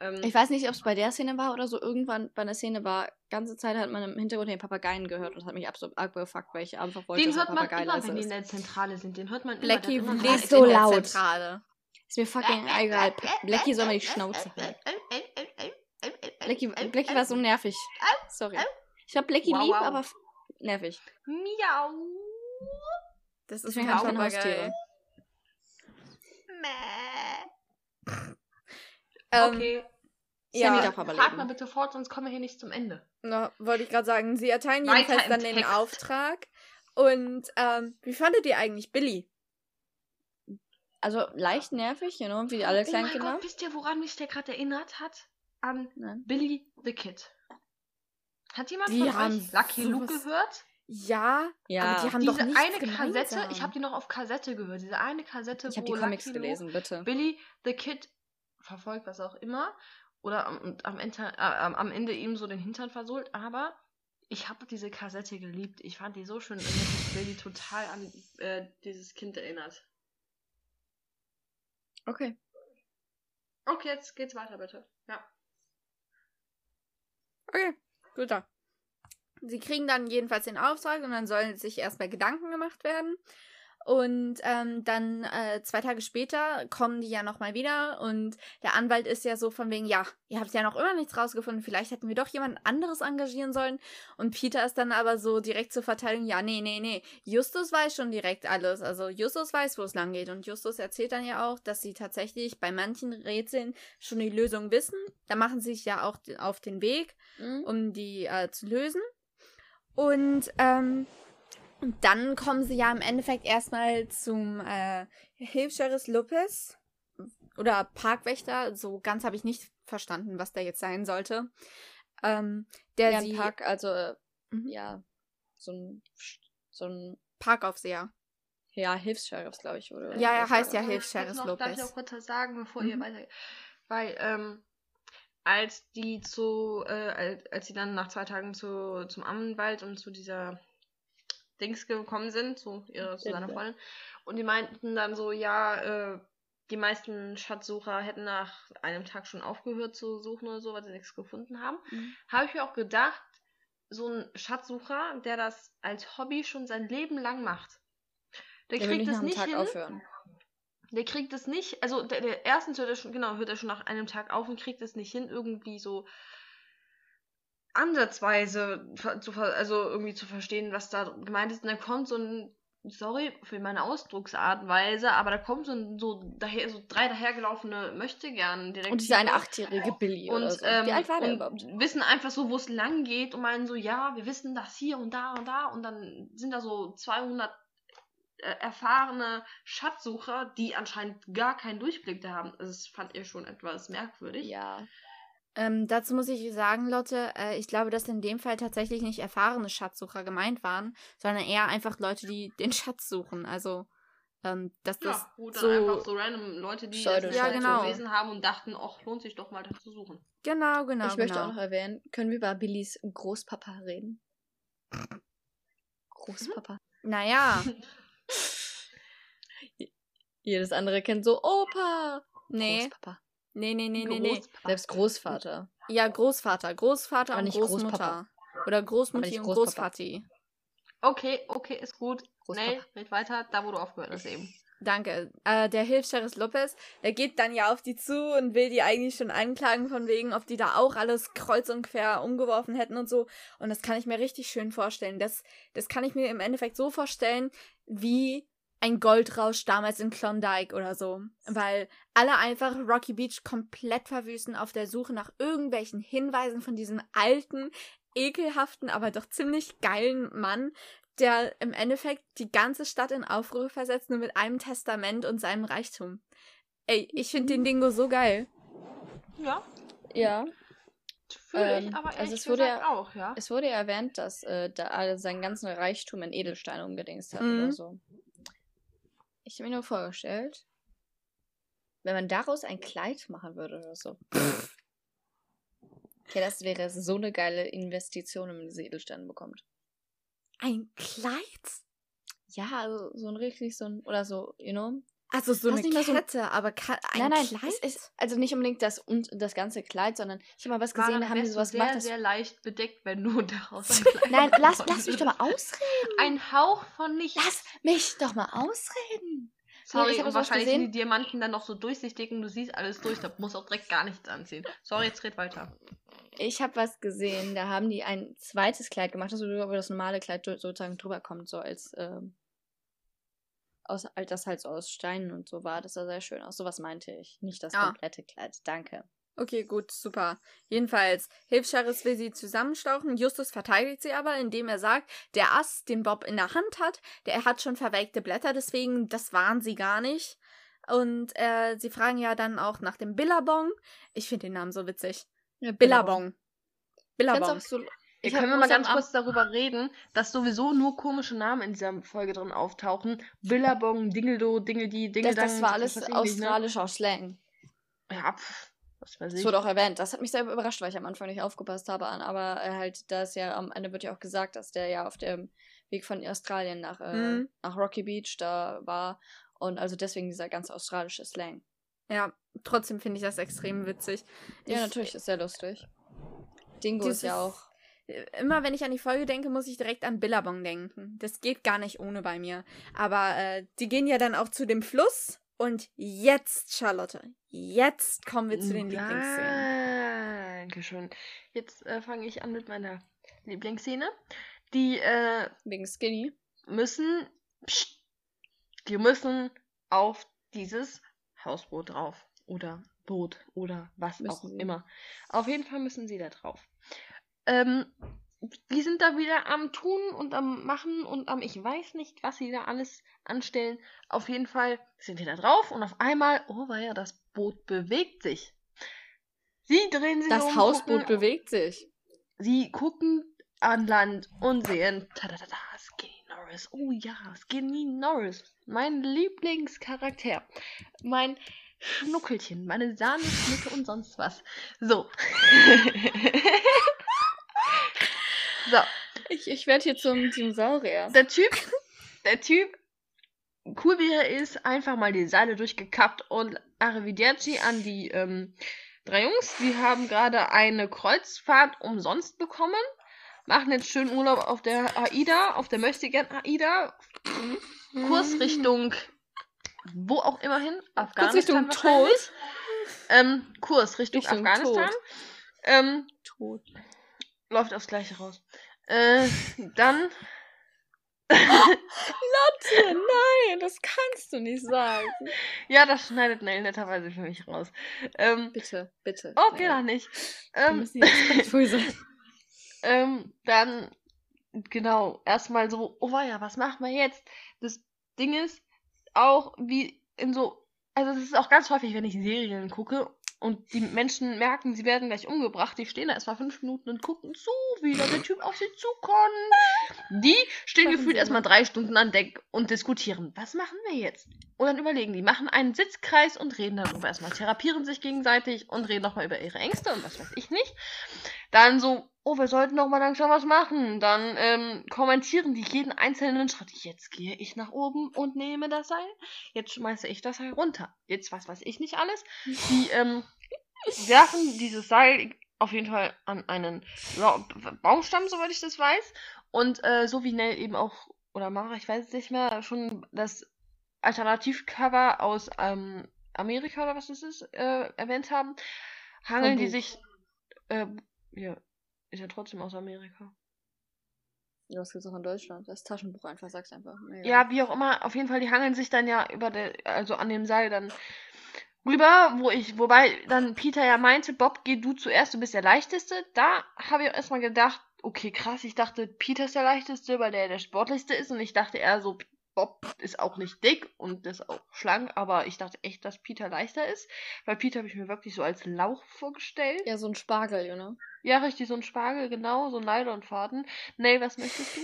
Ähm, Ich weiß nicht, ob es bei der Szene war oder so. Irgendwann bei einer Szene war, ganze Zeit hat man im Hintergrund den Papageien gehört und das hat mich absolut arg befuckt, weil ich einfach wollte, den hört der man immer, leise wenn die in ist. der Zentrale sind. Den hört man Blackie immer. der ist so in der laut. Zentrale. Ist mir fucking egal. Blackie soll mal die Schnauze halten. Blackie, Blackie war so nervig. Sorry. Ich hab Blackie Wow, lieb, wow. aber nervig. Miau. Das ist Deswegen ein hab ich Papagei. Haustiere. Ähm, Okay. Sammy ja, darf aber Fahrt leben. mal bitte fort, sonst kommen wir hier nicht zum Ende. na, wollte ich gerade sagen, sie erteilen Weiter jedenfalls dann den Text. Auftrag. Und ähm, wie fandet ihr eigentlich Billy? Also leicht nervig, you know, wie alle oh kleinen mein Kinder. Gott, wisst ihr, woran mich der gerade erinnert hat? An Nein. Billy the Kid. Hat jemand Die von euch Lucky Luke gehört? Ja, Ja. aber die haben Diese doch nichts eine gemeinsam. Kassette, ich habe die noch auf Kassette gehört. Diese eine Kassette, Ich habe wo die Comics Lucky gelesen, Luke bitte. Billy the Kid verfolgt, was auch immer. Oder am, und am, Ende, äh, am Ende ihm so den Hintern versohlt. Aber ich habe diese Kassette geliebt. Ich fand die so schön. Und ist Billy total an äh, dieses Kind erinnert. Okay. Okay, jetzt geht's weiter, bitte. Okay, gut. Sie kriegen dann jedenfalls den Auftrag und dann sollen sich erstmal Gedanken gemacht werden. Und ähm, dann äh, zwei Tage später kommen die ja nochmal wieder und der Anwalt ist ja so von wegen, ja, ihr habt ja noch immer nichts rausgefunden, vielleicht hätten wir doch jemand anderes engagieren sollen. Und Peter ist dann aber so direkt zur Verteidigung, ja, nee, nee, nee, Justus weiß schon direkt alles. Also Justus weiß, wo es lang geht. Und Justus erzählt dann ja auch, dass sie tatsächlich bei manchen Rätseln schon die Lösung wissen. Da machen sie sich ja auch auf den Weg, Mhm. um die äh, zu lösen. Und ähm, und dann kommen sie ja im Endeffekt erstmal zum äh, Hilfsheriff Lopez oder Parkwächter. So ganz habe ich nicht verstanden, was der jetzt sein sollte. Ähm, der ja, sie ein Park, also, äh, Mhm. ja, so ein, so ein, Parkaufseher. ja, Hilfs-Sheriffs, glaube ich, oder? Ja, er heißt ja Hilfs-Sheriff noch- Darf ich Lopez. auch kurz was sagen, bevor ihr Mhm. weiter... Weil, ähm, als die zu, äh, als, sie dann nach zwei Tagen zu, zum Anwalt und zu dieser Dings gekommen sind, zu, ihrer, zu seiner. Freundin, und die meinten dann so, ja, äh, die meisten Schatzsucher hätten nach einem Tag schon aufgehört zu suchen oder so, weil sie nichts gefunden haben, Mhm. habe ich mir auch gedacht, so ein Schatzsucher, der das als Hobby schon sein Leben lang macht, der, Der kriegt es nicht Tag hin, aufhören. der kriegt es nicht, also der, der erstens hört er schon, genau, hört er schon nach einem Tag auf und kriegt es nicht hin, irgendwie so ansatzweise zu, also irgendwie zu verstehen, was da gemeint ist. Und dann kommt so ein, sorry für meine Ausdrucksart und Weise, aber da kommt so ein, so daher, so drei dahergelaufene Möchtegern Detektive. Und dieser eine achtjährige Billy und, so. ähm, Wie alt war der und überhaupt? wissen einfach so, wo es lang geht und meinen so, ja, wir wissen das hier und da und da und dann sind da so 200 äh, erfahrene Schatzsucher, die anscheinend gar keinen Durchblick da haben. Also Das fand ich schon etwas merkwürdig. Ja. Ähm, dazu muss ich sagen, Lotte, äh, ich glaube, dass in dem Fall tatsächlich nicht erfahrene Schatzsucher gemeint waren, sondern eher einfach Leute, die den Schatz suchen. Also, ähm, dass das Ja, gut, dann so. einfach so random Leute, die das Ja, genau. gelesen haben und dachten, ach, lohnt sich doch mal, das zu suchen. Genau, genau. ich möchte genau. auch noch erwähnen, können wir über Billys Großpapa reden? Großpapa. Naja, Jedes andere kennt so Opa. nee, Großpapa. Nee, nee, nee, nee, nee. Selbst Großvater. Ja, Großvater. Großvater Aber und nicht Großmutter. Großpapa. Oder Großmutti und. Großvati. Okay, okay, ist gut. Großpapa. Schnell, red weiter, da wo du aufgehört hast eben. Danke. Äh, der Hilfsheriff Lopez, der geht dann ja auf die zu und will die eigentlich schon anklagen von wegen, ob die da auch alles kreuz und quer umgeworfen hätten und so. Und das kann ich mir richtig schön vorstellen. Das, das kann ich mir im Endeffekt so vorstellen, wie ein Goldrausch damals in Klondike oder so. Weil alle einfach Rocky Beach komplett verwüsten auf der Suche nach irgendwelchen Hinweisen von diesem alten, ekelhaften, aber doch ziemlich geilen Mann, der im Endeffekt die ganze Stadt in Aufruhr versetzt, nur mit einem Testament und seinem Reichtum. Ey, ich finde den Dingo so geil. Ja, Ja. fühle ich, Ähm, aber also es wurde ja- auch, ja. Es wurde ja erwähnt, dass äh, da alle seinen ganzen Reichtum in Edelsteine umgedingst hat Mhm. oder so. Ich habe mir nur vorgestellt, wenn man daraus ein Kleid machen würde oder so. Okay, das wäre so eine geile Investition, wenn man diese Edelsteine bekommt. Ein Kleid? Ja, also so ein richtig so ein, oder so, you know? Also so Lass eine nicht mal so ein- Kette, aber ka ein nein, nein, Kleid? es ist also nicht unbedingt das und das ganze Kleid, sondern ich habe mal was gesehen, da haben die sowas sehr, gemacht. Das, sehr leicht bedeckt, wenn du daraus ein Kleid nein, lass, lass mich doch mal ausreden. Ein Hauch von nichts. Lass mich doch mal ausreden. Sorry, ich habe und sowas wahrscheinlich sind gesehen. die Diamanten dann noch so durchsichtig und du siehst alles durch, da musst du auch direkt gar nichts anziehen. Sorry, jetzt red weiter. Ich habe was gesehen, da haben die ein zweites Kleid gemacht, das über das normale Kleid so- sozusagen drüber kommt, so als, ähm, aus, das halt so aus Steinen und so war. Das sah sehr schön aus. Sowas meinte ich. Nicht das Ah. komplette Kleid. Danke. Okay, gut, super. Jedenfalls, Hilfscharis will sie zusammenstauchen. Justus verteidigt sie aber, indem er sagt, der Ast, den Bob in der Hand hat, der hat schon verwelkte Blätter, deswegen, das waren sie gar nicht. Und äh, sie fragen ja dann auch nach dem Billabong. Ich finde den Namen so witzig. Billabong. Ich Billabong. find's auch so. Ich hab können wir mal ganz kurz darüber reden, dass sowieso nur komische Namen in dieser Folge drin auftauchen. Billabong, Dingeldo, Dingeldi, Das, Dingeldang. das war alles ne? australischer Slang. Ja, pf, was weiß Das ich. wurde auch erwähnt. Das hat mich sehr überrascht, weil ich am Anfang nicht aufgepasst habe. An, aber äh, halt, da ist ja am Ende wird ja auch gesagt, dass der ja auf dem Weg von Australien nach, äh, Mhm. nach Rocky Beach da war. Und also deswegen dieser ganz australische Slang. Ja, trotzdem finde ich das extrem witzig. Ja, Ich- natürlich, ist sehr lustig. Dingo ist ja auch. Immer wenn ich an die Folge denke, muss ich direkt an Billabong denken. Das geht gar nicht ohne bei mir. Aber äh, die gehen ja dann auch zu dem Fluss. Und jetzt, Charlotte, jetzt kommen wir zu den Lieblingsszenen. Dankeschön. Jetzt äh, fange ich an mit meiner Lieblingsszene. Die äh, Wegen Skinny. müssen, pst, die müssen auf dieses Hausboot drauf. Oder Boot oder was Müssen auch sie. immer. Auf jeden Fall müssen sie da drauf. Ähm, die sind da wieder am Tun und am Machen und am, ich weiß nicht, was sie da alles anstellen. Auf jeden Fall sind die da drauf und auf einmal, oh ja, das Boot bewegt sich. Sie drehen sich Das um, Hausboot gucken, bewegt sich. Sie gucken an Land und sehen, tadadada, Skinny Norris. Oh ja, Skinny Norris. Mein Lieblingscharakter. Mein Schnuckelchen, meine Sahneschnucke und sonst was. So. so, Ich, ich werde hier zum Dinosaurier. der Typ, der Typ, cool wie er ist, einfach mal die Seile durchgekappt und Arrivederci an die ähm, drei Jungs. Die haben gerade eine Kreuzfahrt umsonst bekommen. Machen jetzt schön Urlaub auf der AIDA, auf der Möchtegern AIDA. Kurs Richtung wo auch immer hin. Afghanistan. Richtung wahrscheinlich. Tod. Ähm, Kurs Richtung, Richtung Afghanistan. Tod. Ähm, Tot. Läuft aufs Gleiche raus. Äh, dann Lotte, nein, das kannst du nicht sagen. Ja, das schneidet Nell netterweise für mich raus. Ähm, Bitte, bitte. okay, Nee. dann nicht. Wir Ähm, ähm, dann, genau, erstmal so, oh ja, was machen wir jetzt? Das Ding ist auch wie in so, also das ist auch ganz häufig, wenn ich Serien gucke und die Menschen merken, sie werden gleich umgebracht, die stehen da erstmal fünf Minuten und gucken zu, wie da der Typ auf sie zukommt. Die stehen Machen gefühlt erstmal drei Stunden an Deck und diskutieren, was machen wir jetzt? Und dann überlegen die, machen einen Sitzkreis und reden darüber. Erstmal therapieren sich gegenseitig und reden nochmal über ihre Ängste und was weiß ich nicht. Dann so, oh, wir sollten doch mal langsam was machen. Dann ähm, kommentieren die jeden einzelnen Schritt. Jetzt gehe ich nach oben und nehme das Seil. Jetzt schmeiße ich das Seil runter. Jetzt was weiß ich nicht alles. Die ähm, werfen dieses Seil auf jeden Fall an einen Baumstamm, soweit ich das weiß. Und äh, so wie Nell eben auch, oder Mara, ich weiß es nicht mehr, schon das Alternativcover aus ähm, Amerika oder was das ist, äh, erwähnt haben, hangeln die sich, äh, ja, ist ja trotzdem aus Amerika. Ja, das gibt's auch in Deutschland. Das Taschenbuch einfach, sag's einfach. Egal. Ja, wie auch immer, auf jeden Fall, die hangeln sich dann ja über der, also an dem Seil dann rüber, wo ich, wobei dann Peter ja meinte, Bob, geh du zuerst, du bist der Leichteste. Da habe ich auch erstmal gedacht, okay, krass, ich dachte, Peter ist der Leichteste, weil der der Sportlichste ist und ich dachte eher so, Bob ist auch nicht dick und ist auch schlank, aber ich dachte echt, dass Peter leichter ist, weil Peter habe ich mir wirklich so als Lauch vorgestellt. Ja, so ein Spargel, you know. Ja, richtig, so ein Spargel, genau, so ein Nylonfaden. Nell, was möchtest du?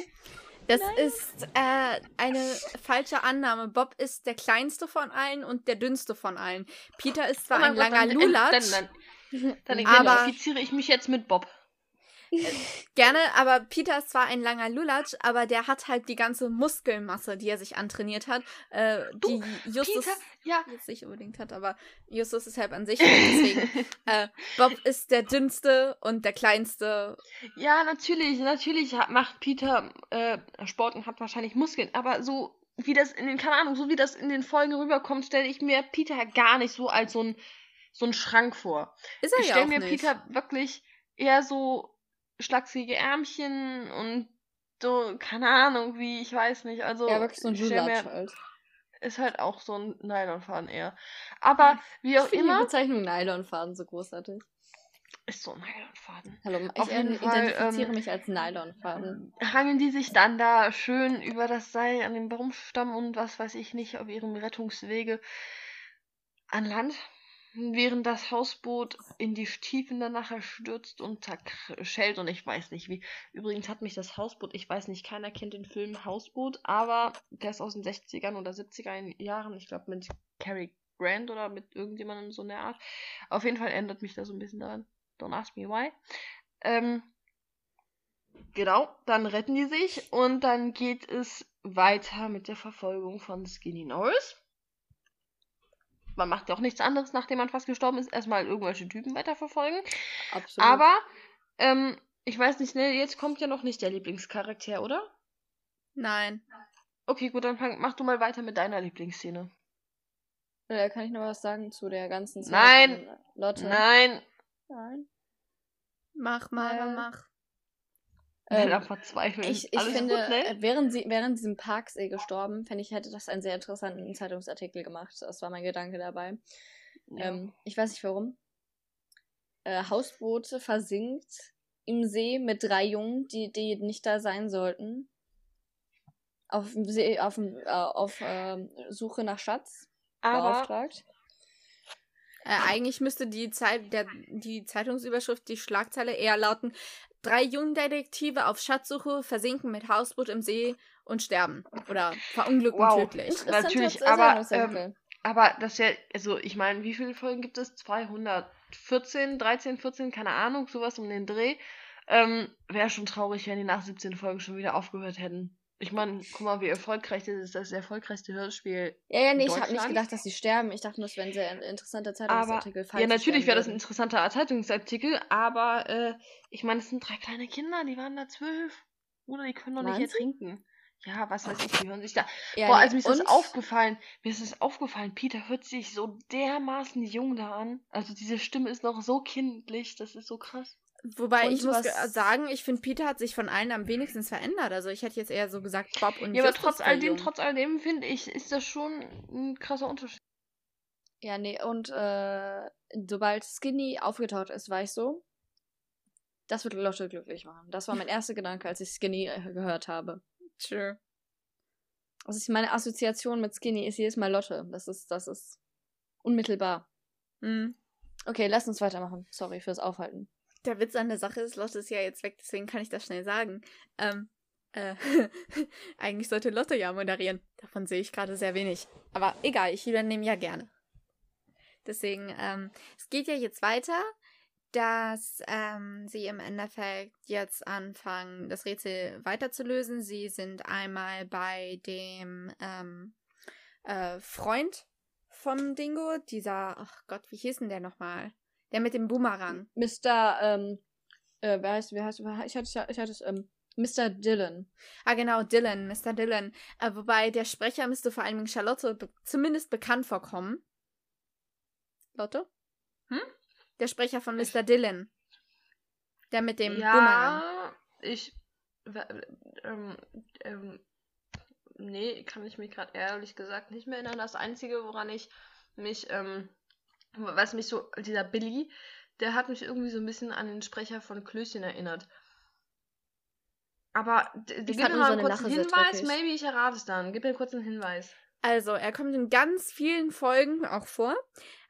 Das ist äh, eine falsche Annahme. Bob ist der kleinste von allen und der dünnste von allen. Peter ist zwar Oh ein Gott, langer dann- Lulatsch. Dann, dann, dann Aber- identifiziere ich mich jetzt mit Bob. Gerne, aber Peter ist zwar ein langer Lulatsch, aber der hat halt die ganze Muskelmasse, die er sich antrainiert hat, äh, Du, die Justus Peter, ja, nicht unbedingt hat, aber Justus ist halt an sich. Deswegen, äh, Bob ist der dünnste und der kleinste. Ja, natürlich, natürlich macht Peter äh, Sport und hat wahrscheinlich Muskeln, aber so wie das in den, keine Ahnung, so wie das in den Folgen rüberkommt, stelle ich mir Peter gar nicht so als so ein, so ein Schrank vor. Ist er Ich ja stelle mir nicht. Peter wirklich eher so schlachsige Ärmchen und so, keine Ahnung, wie, ich weiß nicht, also. ja, wirklich so ein ich Lulatsch halt. Ist halt auch so ein Nylonfaden eher. Aber wie Ich auch die immer, Bezeichnung Nylonfaden so großartig. ist so ein Nylonfaden. Hallo, ich jeden Fall, identifiziere ähm, mich als Nylonfaden. hangeln die sich dann da schön über das Seil an dem Baumstamm und was weiß ich nicht auf ihrem Rettungswege an Land, während das Hausboot in die Tiefen dann nachher stürzt und zerschellt und ich weiß nicht wie. Übrigens hat mich das Hausboot, ich weiß nicht, keiner kennt den Film Hausboot, aber der ist aus den 60ern oder 70er Jahren, ich glaube mit Cary Grant oder mit irgendjemandem so in der Art. Auf jeden Fall ändert mich das so ein bisschen daran. Don't ask me why. Ähm, Genau, dann retten die sich und dann geht es weiter mit der Verfolgung von Skinny Norris. Man macht ja auch nichts anderes, nachdem man fast gestorben ist, erstmal irgendwelche Typen weiterverfolgen. Absolut. Aber ähm, Ich weiß nicht, ne, jetzt kommt ja noch nicht der Lieblingscharakter, oder? Nein. Okay, gut, dann fang, mach du mal weiter mit deiner Lieblingsszene. Oder kann ich noch was sagen zu der ganzen Szene Nein. von Lotte? Nein! Nein. Mach mal, Äh, mach. Ähm, Ähm, verzweifeln. Ich, ich Alles finde, gut, ne? äh, während, sie, während diesem Parksee gestorben, fände ich, hätte das einen sehr interessanten Zeitungsartikel gemacht. Das war mein Gedanke dabei. Ja. Ähm, ich weiß nicht warum. Äh, Hausboote versinkt im See mit drei Jungen, die, die nicht da sein sollten. Auf, dem See, auf, äh, auf ähm, Suche nach Schatz Aber beauftragt. Äh, eigentlich müsste die, Zeit, der, die Zeitungsüberschrift, die Schlagzeile eher lauten: Drei Jungdetektive auf Schatzsuche versinken mit Hausboot im See und sterben. Oder verunglücken Wow. tödlich. Natürlich, aber, Zeitungsartikel. Aber das ja, also ich meine, wie viele Folgen gibt es? 214, 13, 14, keine Ahnung, sowas um den Dreh. Ähm, Wäre schon traurig, wenn die nach 17 Folgen schon wieder aufgehört hätten. Ich meine, guck mal, wie erfolgreich das ist. Das ist das erfolgreichste Hörspiel. Ja, ja, nee, ich habe nicht gedacht, dass sie sterben. Ich dachte, das wäre ein sehr interessanter Aber, Zeitungsartikel. falls ja, natürlich wäre das ein interessanter Zeitungsartikel, aber äh, ich meine, es sind drei kleine Kinder, die waren da zwölf. Oder die können doch nicht ertrinken. Ja, was weiß ich, die hören sich da. Ja, Boah, nee, also mir ist das und- aufgefallen. Mir ist das aufgefallen. Peter hört sich so dermaßen jung da an. Also diese Stimme ist noch so kindlich. Das ist so krass. Wobei Und ich muss sagen, ich finde, Peter hat sich von allen am wenigsten verändert. Also ich hätte jetzt eher so gesagt, Bob und Ja, aber trotz alledem, verjüngen. trotz alledem finde ich, ist das schon ein krasser Unterschied. Ja, nee, und äh, sobald Skinny aufgetaucht ist, war ich so, das wird Lotte glücklich machen. Das war mein erster Gedanke, als ich Skinny äh, gehört habe. Sure. Also ich, meine Assoziation mit Skinny ist jedes Mal Lotte. Das ist, das ist unmittelbar. Hm. Okay, lass uns weitermachen. Sorry fürs Aufhalten. Der Witz an der Sache ist, Lotte ist ja jetzt weg, deswegen kann ich das schnell sagen. Ähm, äh, eigentlich sollte Lotte ja moderieren. Davon sehe ich gerade sehr wenig. Aber egal, ich übernehme ja gerne. Deswegen, ähm, es geht ja jetzt weiter, dass ähm, sie im Endeffekt jetzt anfangen, das Rätsel weiterzulösen. Sie sind einmal bei dem ähm, äh, Freund vom Dingo, dieser, ach Gott, wie hieß denn der nochmal? Der mit dem Boomerang. Mr. Ähm, äh, wer heißt, wer heißt, ich hatte es, ich hatte es, ähm, Mr. Dylan. Ah, genau, Dylan, Mr. Dylan. Äh, wobei der Sprecher müsste vor allem Charlotte be zumindest bekannt vorkommen. Lotte? Hm? Der Sprecher von Mr. Dylan. Der mit dem Boomerang. ja, ich. w- Ähm, ähm, nee, kann ich mich gerade ehrlich gesagt nicht mehr erinnern. Das Einzige, woran ich mich, ähm, was mich so, dieser Billy, der hat mich irgendwie so ein bisschen an den Sprecher von Klößchen erinnert. Aber gib mir mal einen kurzen Hinweis, maybe ich errate es dann. Gib mir kurz einen Hinweis. Also, er kommt in ganz vielen Folgen auch vor.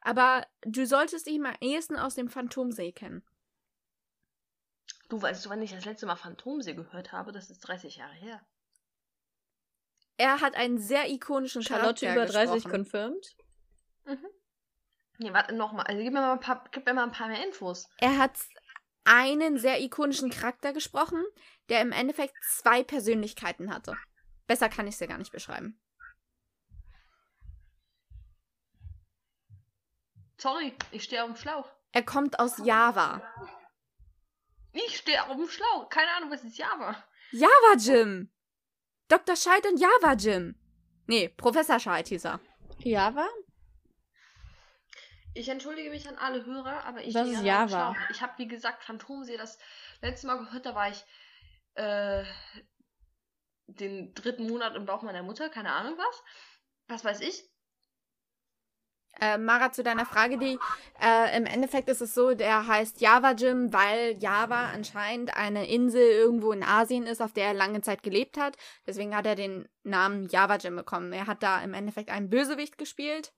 Aber du solltest ihn am ehesten aus dem Phantomsee kennen. Du weißt du, wann ich das letzte Mal Phantomsee gehört habe? Das ist 30 Jahre her. Er hat einen sehr ikonischen Charlotte Charakter über 30 gesprochen. confirmed. Nee, warte, nochmal. Also gib mir mal ein paar, gib mir mal ein paar mehr Infos. Er hat einen sehr ikonischen Charakter gesprochen, der im Endeffekt zwei Persönlichkeiten hatte. Besser kann ich es dir gar nicht beschreiben. Sorry, ich stehe auf dem Schlauch. Er kommt aus Java. Ich stehe auf dem Schlauch. Keine Ahnung, was ist Java? Java Jim! Dr. Scheid und Java Jim. Nee, Professor Scheid hieß er. Java? Ich entschuldige mich an alle Hörer, aber ich stehe ist Java? Ich habe, wie gesagt, Phantomsee das letzte Mal gehört, da war ich äh, den dritten Monat im Bauch meiner Mutter, keine Ahnung was. Was weiß ich. Äh, Mara, zu deiner Frage, die äh, im Endeffekt ist es so, der heißt Java Jim, weil Java anscheinend eine Insel irgendwo in Asien ist, auf der er lange Zeit gelebt hat. Deswegen hat er den Namen Java Jim bekommen. Er hat da im Endeffekt einen Bösewicht gespielt.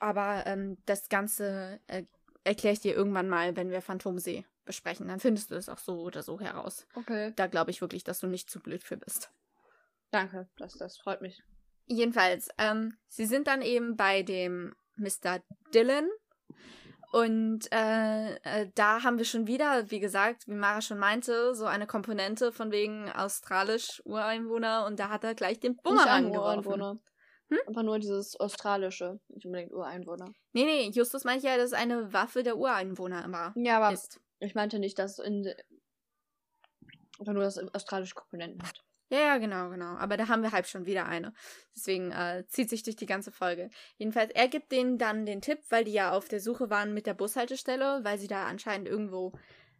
Aber ähm, das Ganze äh, erkläre ich dir irgendwann mal, wenn wir Phantomsee besprechen. Dann findest du es auch so oder so heraus. Okay. Da glaube ich wirklich, dass du nicht zu blöd für bist. Danke, das, das freut mich. Jedenfalls, ähm, sie sind dann eben bei dem Mr. Dylan. Und äh, äh, da haben wir schon wieder, wie gesagt, wie Mara schon meinte, so eine Komponente von wegen australisch Ureinwohner und da hat er gleich den Bumerang geworfen. Hm? Einfach nur dieses australische, nicht unbedingt Ureinwohner. Nee, nee, Justus meint ja, dass es eine Waffe der Ureinwohner immer Ja, aber ist. ich meinte nicht, dass in Einfach nur, dass es australische Komponenten hat. Ja, ja, genau, genau. Aber da haben wir halb schon wieder eine. Deswegen äh, zieht sich durch die ganze Folge. Jedenfalls, er gibt denen dann den Tipp, weil die ja auf der Suche waren mit der Bushaltestelle, weil sie da anscheinend irgendwo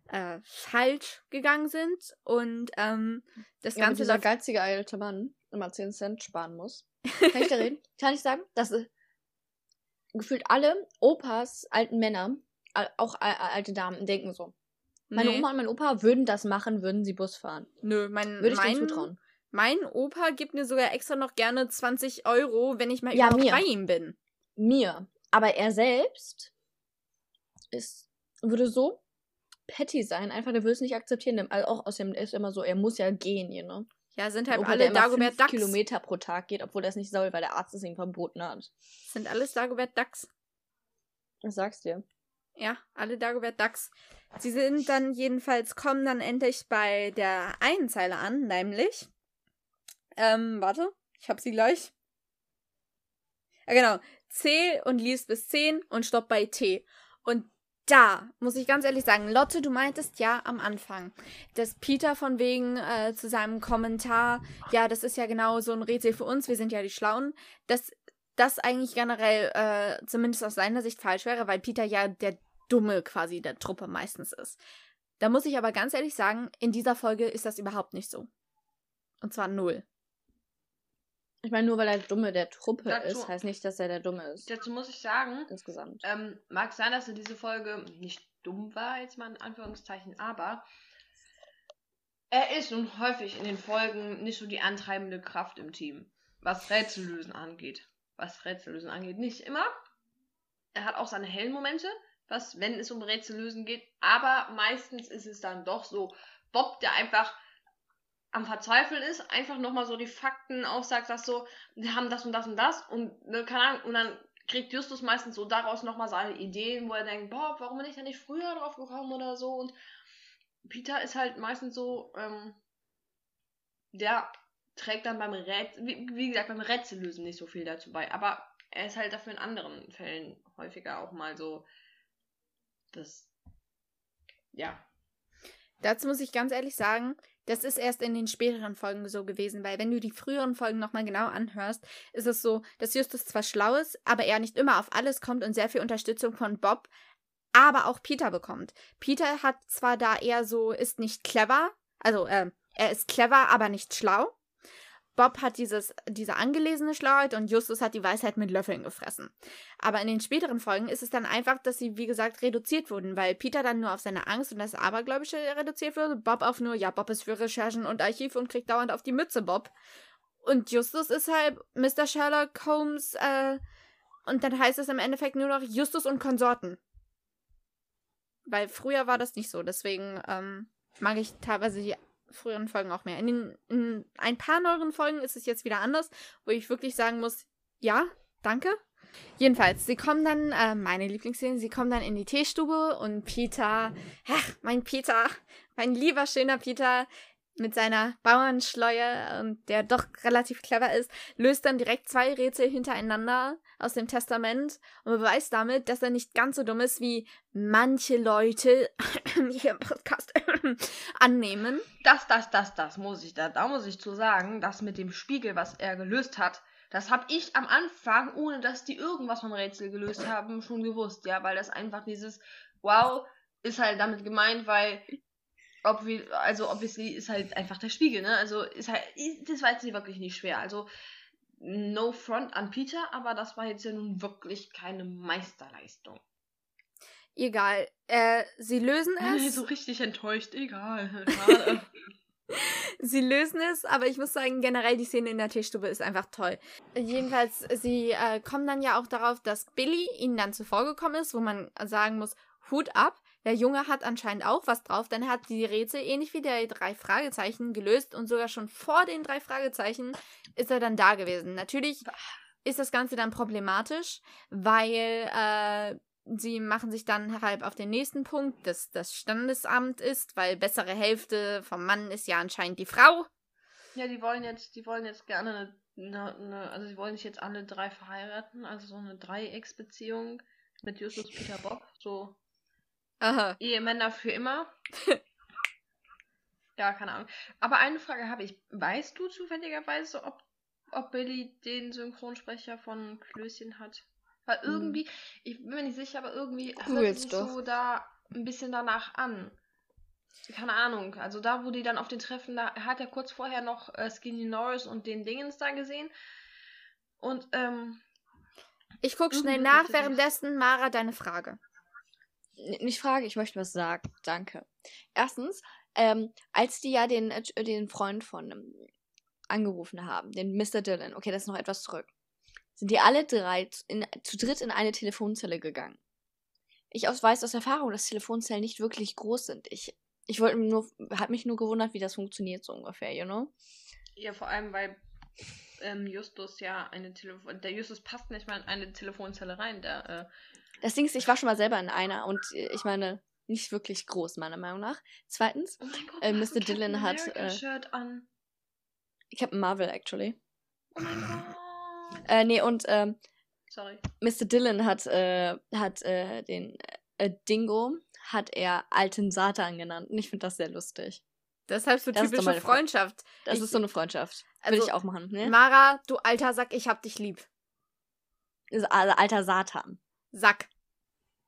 äh, falsch gegangen sind. Und ähm, das Ja, Ganze dieser geizige alte Mann immer 10 Cent sparen muss. Kann ich da reden? Kann ich sagen, dass äh, gefühlt alle Opas, alten Männer, auch al- alte Damen, denken so. Meine Nee. Oma und mein Opa würden das machen, würden sie Bus fahren. Nö, mein, Würde ich mein, zutrauen. mein Opa gibt mir sogar extra noch gerne 20 Euro, wenn ich mal Ja, überhaupt mir. bei ihm bin. Mir. Aber er selbst ist, würde so petty sein, einfach, der würde es nicht akzeptieren. Also auch außerdem er ist immer so, er muss ja gehen, you know? Ja, sind halt Opa, alle Dagobert Ducks. Kilometer pro Tag geht, obwohl es nicht soll, weil der Arzt es ihm verboten hat. Sind alles Dagobert Ducks. Ich sag's dir. Ja, alle Dagobert Ducks. Sie sind dann jedenfalls, kommen dann endlich bei der einen Zeile an, nämlich. Ähm, warte, ich hab sie gleich. Ja, genau. Zähl und lies bis 10 und stopp bei T. Und da muss ich ganz ehrlich sagen, Lotte, du meintest ja am Anfang, dass Peter von wegen äh, zu seinem Kommentar, ja, das ist ja genau so ein Rätsel für uns, wir sind ja die Schlauen, dass das eigentlich generell äh, zumindest aus seiner Sicht falsch wäre, weil Peter ja der Dumme quasi der Truppe meistens ist. Da muss ich aber ganz ehrlich sagen, in dieser Folge ist das überhaupt nicht so. Und zwar null. Ich meine, nur weil er Dumme der Truppe Dazu- ist, heißt nicht, dass er der Dumme ist. Dazu muss ich sagen, Insgesamt. ähm, mag sein, dass er diese Folge nicht dumm war, jetzt mal in Anführungszeichen, aber er ist nun häufig in den Folgen nicht so die antreibende Kraft im Team, was Rätsellösen angeht. Was Rätsellösen angeht, nicht immer. Er hat auch seine hellen Momente, was, wenn es um Rätsellösen geht, aber meistens ist es dann doch so, Bob, der einfach am Verzweifeln ist, einfach nochmal so die Fakten aufsagt, dass so, wir haben das und das und das und ne, keine Ahnung, und dann kriegt Justus meistens so daraus nochmal seine Ideen, wo er denkt, boah, warum bin ich da nicht früher drauf gekommen oder so? Und Peter ist halt meistens so, ähm, der trägt dann beim Rätsel, wie, wie gesagt, beim Rätsellösen nicht so viel dazu bei, aber er ist halt dafür in anderen Fällen häufiger auch mal so, das, ja, Dazu muss ich ganz ehrlich sagen, das ist erst in den späteren Folgen so gewesen, weil wenn du die früheren Folgen nochmal genau anhörst, ist es so, dass Justus zwar schlau ist, aber er nicht immer auf alles kommt und sehr viel Unterstützung von Bob, aber auch Peter bekommt. Peter hat zwar da eher so, ist nicht clever, also ähm, er ist clever, aber nicht schlau. Bob hat dieses, diese angelesene Schlauheit und Justus hat die Weisheit mit Löffeln gefressen. Aber in den späteren Folgen ist es dann einfach, dass sie, wie gesagt, reduziert wurden, weil Peter dann nur auf seine Angst und das Abergläubische reduziert wurde, Bob auf nur, ja, Bob ist für Recherchen und Archiv und kriegt dauernd auf die Mütze, Bob. Und Justus ist halt Mr. Sherlock Holmes, äh, und dann heißt es im Endeffekt nur noch Justus und Konsorten. Weil früher war das nicht so, deswegen ähm, mag ich teilweise die früheren Folgen auch mehr. In, den, in ein paar neueren Folgen ist es jetzt wieder anders, wo ich wirklich sagen muss, ja, danke. Jedenfalls, sie kommen dann, äh, meine Lieblingsszene, sie kommen dann in die Teestube und Peter, ach, mein Peter, mein lieber, schöner Peter, mit seiner Bauernschleue und der doch relativ clever ist, löst dann direkt zwei Rätsel hintereinander aus dem Testament und beweist damit, dass er nicht ganz so dumm ist, wie manche Leute hier im Podcast annehmen. Das, das, das, das muss ich da, da muss ich zu sagen, das mit dem Spiegel, was er gelöst hat, das habe ich am Anfang, ohne dass die irgendwas vom Rätsel gelöst haben, schon gewusst, ja, weil das einfach dieses Wow ist halt damit gemeint, weil obvi also obviously ist halt einfach der Spiegel, ne? Also ist halt, das war jetzt wirklich nicht schwer. Also no front an Peter, aber das war jetzt ja nun wirklich keine Meisterleistung. Egal, äh, sie lösen es. so richtig enttäuscht, egal. Sie lösen es, aber ich muss sagen, generell die Szene in der Teestube ist einfach toll. Jedenfalls, sie äh, kommen dann ja auch darauf, dass Billy ihnen dann zuvor gekommen ist, wo man sagen muss, Hut ab. Der Junge hat anscheinend auch was drauf, denn er hat die Rätsel ähnlich wie der drei Fragezeichen gelöst und sogar schon vor den drei Fragezeichen ist er dann da gewesen. Natürlich ist das Ganze dann problematisch, weil äh, sie machen sich dann halt auf den nächsten Punkt, dass das Standesamt ist, weil bessere Hälfte vom Mann ist ja anscheinend die Frau. Ja, die wollen jetzt, die wollen jetzt gerne eine, eine, eine also sie wollen sich jetzt alle drei verheiraten, also so eine Dreiecksbeziehung mit Justus Peter Bob, so Aha. Ehemänner für immer. Ja, keine Ahnung. Aber eine Frage habe ich. Weißt du zufälligerweise, ob, ob Billy den Synchronsprecher von Klößchen hat? Weil Hm. irgendwie, ich bin mir nicht sicher, aber irgendwie hört Googel's es sich doch. so da ein bisschen danach an. Keine Ahnung. Also da, wo die dann auf den Treffen, da hat er kurz vorher noch äh, Skinny Norris und den Dingens da gesehen. Und, ähm, Ich guck schnell nach, währenddessen Mara deine Frage. Nicht Frage, ich möchte was sagen. Danke. Erstens, ähm, als die ja den, äh, den Freund von ähm, angerufen haben, den Mr. Dillon, okay, das ist noch etwas zurück, sind die alle drei zu- in, zu dritt in eine Telefonzelle gegangen. Ich aus, weiß aus Erfahrung, dass Telefonzellen nicht wirklich groß sind. Ich, ich wollte nur, hat mich nur gewundert, wie das funktioniert, so ungefähr, you know? ja, vor allem, weil ähm, Justus ja eine Telefon... Der Justus passt nicht mal in eine Telefonzelle rein. Der, äh, Das Ding ist, ich war schon mal selber in einer und äh, ich meine, nicht wirklich groß, meiner Meinung nach. Zweitens, Oh mein Gott, Äh, Mr. ein Captain Dillon hat, äh, Shirt an. ich habe Marvel actually. Oh mein Gott. Äh, nee, und ähm, Sorry. Mr. Dillon hat, äh, hat äh, den äh, Dingo, hat er alten Satan genannt. Und ich finde das sehr lustig. Deshalb so Das ist typische meine Frage. Freundschaft. Das Ich- ist so eine Freundschaft. Würde Also, ich auch machen. Ne? Mara, du alter Sack, ich hab dich lieb. Ist al- alter Satan. Sack.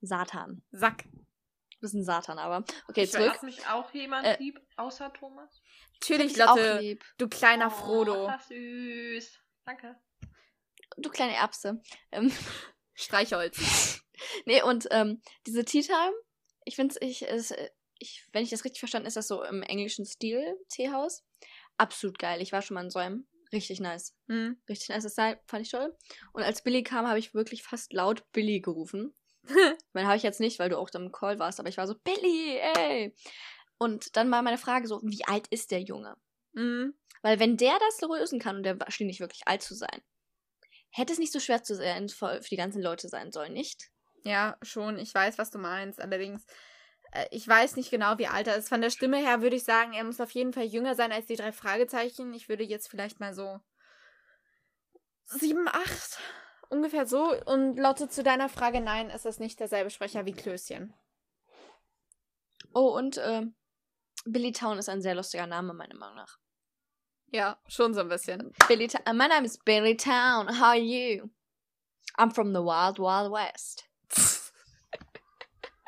Satan. Sack. Du bist ein Satan, aber. Okay, ich zurück. Hat mich auch jemand Äh, lieb, außer Thomas? Natürlich, Lotte, lieb. du kleiner Oh, Frodo. das süß. Danke. Du kleine Erbse. Ähm, Streichholz. nee, und ähm, diese Tea Time, ich finde ich, es, ich, wenn ich das richtig verstanden, ist das so im englischen Stil, Teehaus. Absolut geil. Ich war schon mal in so einem. Richtig nice. Hm. Richtig nice Style, fand ich toll. Und als Billy kam, habe ich wirklich fast laut Billy gerufen. Meine habe ich jetzt nicht, weil du auch da im Call warst, aber ich war so, Billy, ey! Und dann war meine Frage so, wie alt ist der Junge? Hm. Weil wenn der das lösen kann, und der schien nicht wirklich alt zu sein, hätte es nicht so schwer zu sein, für die ganzen Leute sein sollen, nicht? Ja, schon. Ich weiß, was du meinst. Allerdings, ich weiß nicht genau, wie alt er ist. Von der Stimme her würde ich sagen, er muss auf jeden Fall jünger sein als die drei Fragezeichen. Ich würde jetzt vielleicht mal so sieben, acht, ungefähr so. Und Lotte, zu deiner Frage, nein, es ist nicht derselbe Sprecher wie Klößchen. Oh, und ähm, Billy Town ist ein sehr lustiger Name, meiner Meinung nach. Ja, schon so ein bisschen. Billy Ta uh, My name is Billy Town. How are you? I'm from the Wild Wild West.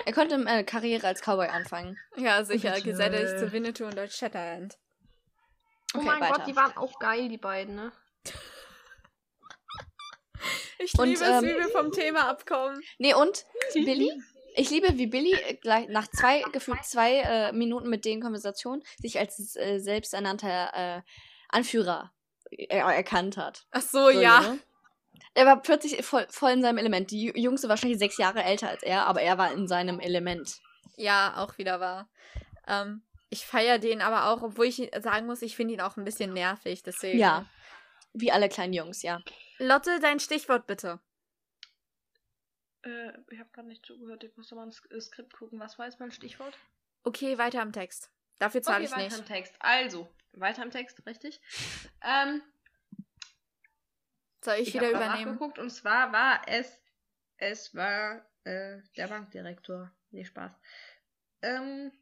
Er könnte eine Karriere als Cowboy anfangen. Ja, sicher. Geselle ich zu Winnetou und Lord Shatterhand. Oh Okay, mein weiter. Gott, die waren auch geil, die beiden, ne? Ich Und, liebe es, ähm, wie wir vom Thema abkommen. Nee, und Billy? Ich liebe, wie Billy äh, gleich nach zwei, gefühlt zwei äh, Minuten mit den Konversationen sich als äh, selbsternannter äh, Anführer er erkannt hat. Ach so, So, ja. ne? Er war plötzlich voll, voll in seinem Element. Die Ju- Jungs sind wahrscheinlich sechs Jahre älter als er, aber er war in seinem Element. Ja, auch wieder wahr. Ähm, ich feiere den aber auch, obwohl ich sagen muss, ich finde ihn auch ein bisschen nervig. Deswegen. Ja. Wie alle kleinen Jungs, ja. Lotte, dein Stichwort bitte. Äh, ich habe gerade nicht zugehört. Ich musste mal ins Skript gucken. Was war jetzt mein Stichwort? Okay, weiter am Text. Dafür zahle Okay, ich weiter nicht. im Text. Also, weiter im Text, richtig. Ähm, Soll ich, ich wieder habe übernehmen? nachgeguckt und zwar war es, es war äh, der Bankdirektor. Nee, Spaß. Ähm,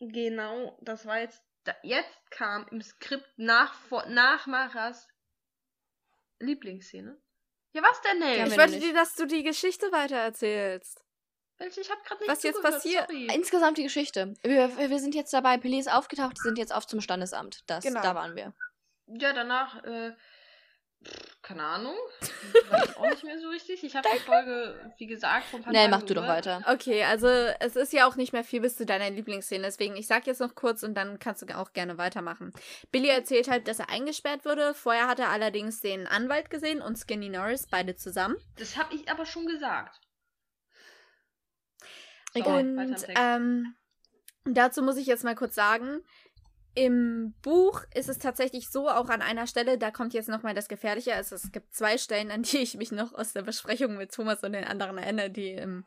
genau, das war jetzt, da, jetzt kam im Skript nach, vor, nach Maras Lieblingsszene. Ja, was denn Ja, nicht? Ich wollte dir, dass du die Geschichte weitererzählst. Welche? Ich habe gerade nicht Was jetzt passiert? sorry. Insgesamt die Geschichte. Wir, wir sind jetzt dabei. Billy ist aufgetaucht, die sind jetzt auf zum Standesamt. Das, Genau. Da waren wir. Ja, danach, äh, keine Ahnung. Weiß auch nicht mehr so richtig. Ich habe die Folge, wie gesagt, vor ein paar Nee, Tagen mach du doch weiter. Okay, also es ist ja auch nicht mehr viel bis zu deiner Lieblingsszene, deswegen ich sag jetzt noch kurz und dann kannst du auch gerne weitermachen. Billy erzählt halt, dass er eingesperrt wurde. Vorher hat er allerdings den Anwalt gesehen und Skinny Norris, beide zusammen. Das habe ich aber schon gesagt. Im Und ähm, dazu muss ich jetzt mal kurz sagen, im Buch ist es tatsächlich so, auch an einer Stelle, da kommt jetzt nochmal das Gefährliche. Also es gibt zwei Stellen, an die ich mich noch aus der Besprechung mit Thomas und den anderen erinnere, die im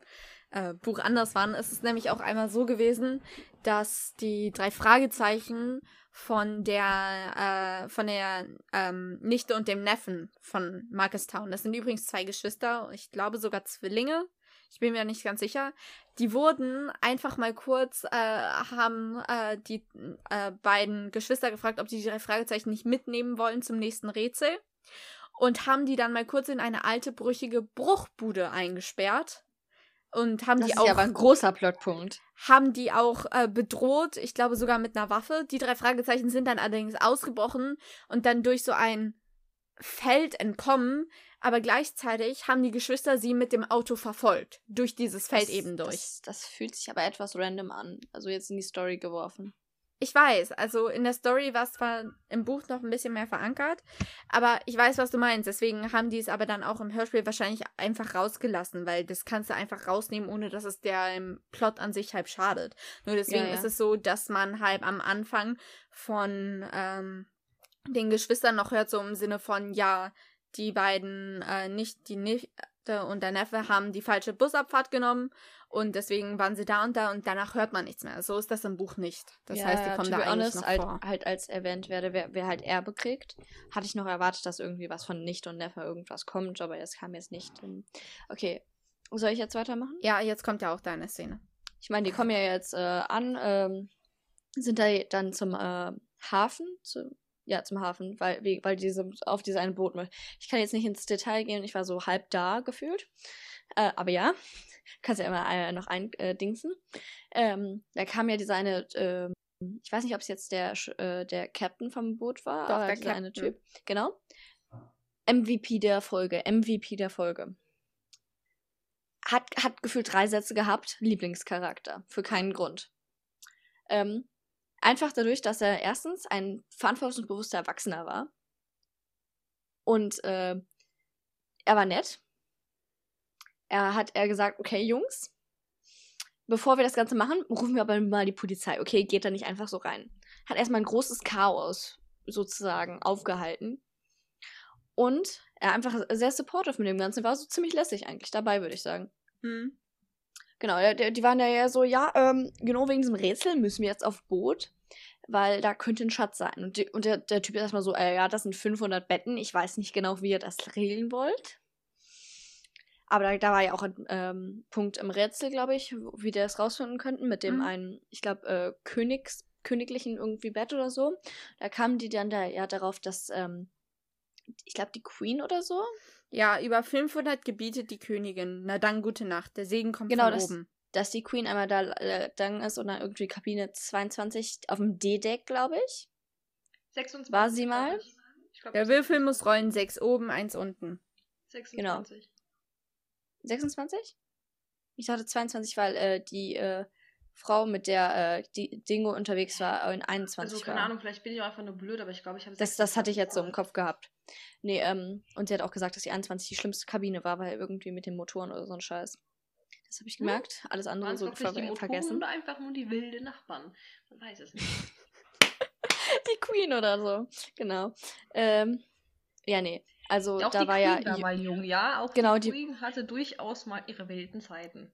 äh, Buch anders waren. Es ist nämlich auch einmal so gewesen, dass die drei Fragezeichen von der, äh, von der ähm, Nichte und dem Neffen von Marcus Town, das sind übrigens zwei Geschwister, ich glaube sogar Zwillinge, Ich bin mir nicht ganz sicher. Die wurden einfach mal kurz, äh, haben äh, die äh, beiden Geschwister gefragt, ob sie die drei Fragezeichen nicht mitnehmen wollen zum nächsten Rätsel. Und haben die dann mal kurz in eine alte, brüchige Bruchbude eingesperrt. Und haben Das die ist auch ja aber ein großer Plotpunkt. haben die auch äh, bedroht, ich glaube sogar mit einer Waffe. Die drei Fragezeichen sind dann allerdings ausgebrochen und dann durch so ein Feld entkommen, aber gleichzeitig haben die Geschwister sie mit dem Auto verfolgt, durch dieses Feld das, eben durch. Das, das fühlt sich aber etwas random an. Also jetzt in die Story geworfen. Ich weiß, also in der Story war es zwar im Buch noch ein bisschen mehr verankert, aber ich weiß, was du meinst. Deswegen haben die es aber dann auch im Hörspiel wahrscheinlich einfach rausgelassen, weil das kannst du einfach rausnehmen, ohne dass es der im Plot an sich halb schadet. Nur deswegen Ja, ja. ist es so, dass man halb am Anfang von ähm, den Geschwistern noch hört, so im Sinne von, ja, die beiden, äh, nicht die Nichte und der Neffe haben die falsche Busabfahrt genommen und deswegen waren sie da und da und danach hört man nichts mehr. So ist das im Buch nicht. Das Ja, heißt, die kommen da eigentlich honest, noch halt, vor. halt als erwähnt werde, wer, wer halt Erbe kriegt, hatte ich noch erwartet, dass irgendwie was von Nichte und Neffe irgendwas kommt, aber das kam jetzt nicht. Okay, soll ich jetzt weitermachen? Ja, jetzt kommt ja auch deine Szene. Ich meine, die kommen ja jetzt äh, an, ähm, sind da dann zum äh, Hafen, zu, ja, zum Hafen, weil, weil diese auf diese eine Boot mit. Ich kann jetzt nicht ins Detail gehen, ich war so halb da gefühlt. Äh, aber ja, kannst ja immer äh, noch eindingsen. Äh, ähm, da kam ja dieser eine, ähm, ich weiß nicht, ob es jetzt der, äh, der Captain vom Boot war, Doch, aber der dieser eine. Typ. Genau. MVP der Folge, MVP der Folge. Hat, hat gefühlt drei Sätze gehabt, Lieblingscharakter, für keinen Grund. Ähm, einfach dadurch, dass er erstens ein verantwortungsbewusster Erwachsener war. Und äh, er war nett. Er hat er gesagt, okay, Jungs, bevor wir das Ganze machen, rufen wir aber mal die Polizei. Okay, geht da nicht einfach so rein. Hat erstmal ein großes Chaos sozusagen aufgehalten. Und er einfach sehr supportive mit dem Ganzen war so ziemlich lässig eigentlich dabei, würde ich sagen. Hm. Genau, der, der, die waren ja ja so, ja, ähm, genau wegen diesem Rätsel müssen wir jetzt auf Boot, weil da könnte ein Schatz sein. Und, die, und der, der Typ ist erstmal so, äh, ja, das sind 500 Betten, ich weiß nicht genau, wie ihr das regeln wollt. Aber da, da war ja auch ein ähm, Punkt im Rätsel, glaube ich, wie die das rausfinden könnten, mit dem Mhm. einen, ich glaube, äh, Königs, königlichen irgendwie Bett oder so. Da kamen die dann da ja darauf, dass, ähm, ich glaube, die Queen oder so, Ja, über 500 gebietet die Königin. Na dann, gute Nacht. Der Segen kommt Genau, von das- oben. dass die Queen einmal da äh, dann ist und dann irgendwie Kabine 22 auf dem D-Deck, glaube ich. 26. War sie mal? glaub, Der Würfel muss rollen. Sechs oben, eins unten. 26. 26? Ich dachte 22, weil äh, die äh, Frau, mit der äh, die Dingo unterwegs war, in 21 Also, keine war. Ahnung, vielleicht bin ich auch einfach nur blöd, aber ich glaube, ich habe Das, das hatte ich jetzt so im Kopf gehabt. Nee, ähm, und sie hat auch gesagt, dass die 21 die schlimmste Kabine war, weil irgendwie mit den Motoren oder so ein Scheiß. Das habe ich gemerkt. Alles andere so wirklich die ver Motoren vergessen. oder einfach nur die wilden Nachbarn? Man weiß es nicht. Die Queen oder so. Genau. Ähm, ja, nee. Also Auch da war Queen ja. war mal jung, ja. Auch Genau, die die- Queen hatte durchaus mal ihre wilden Zeiten.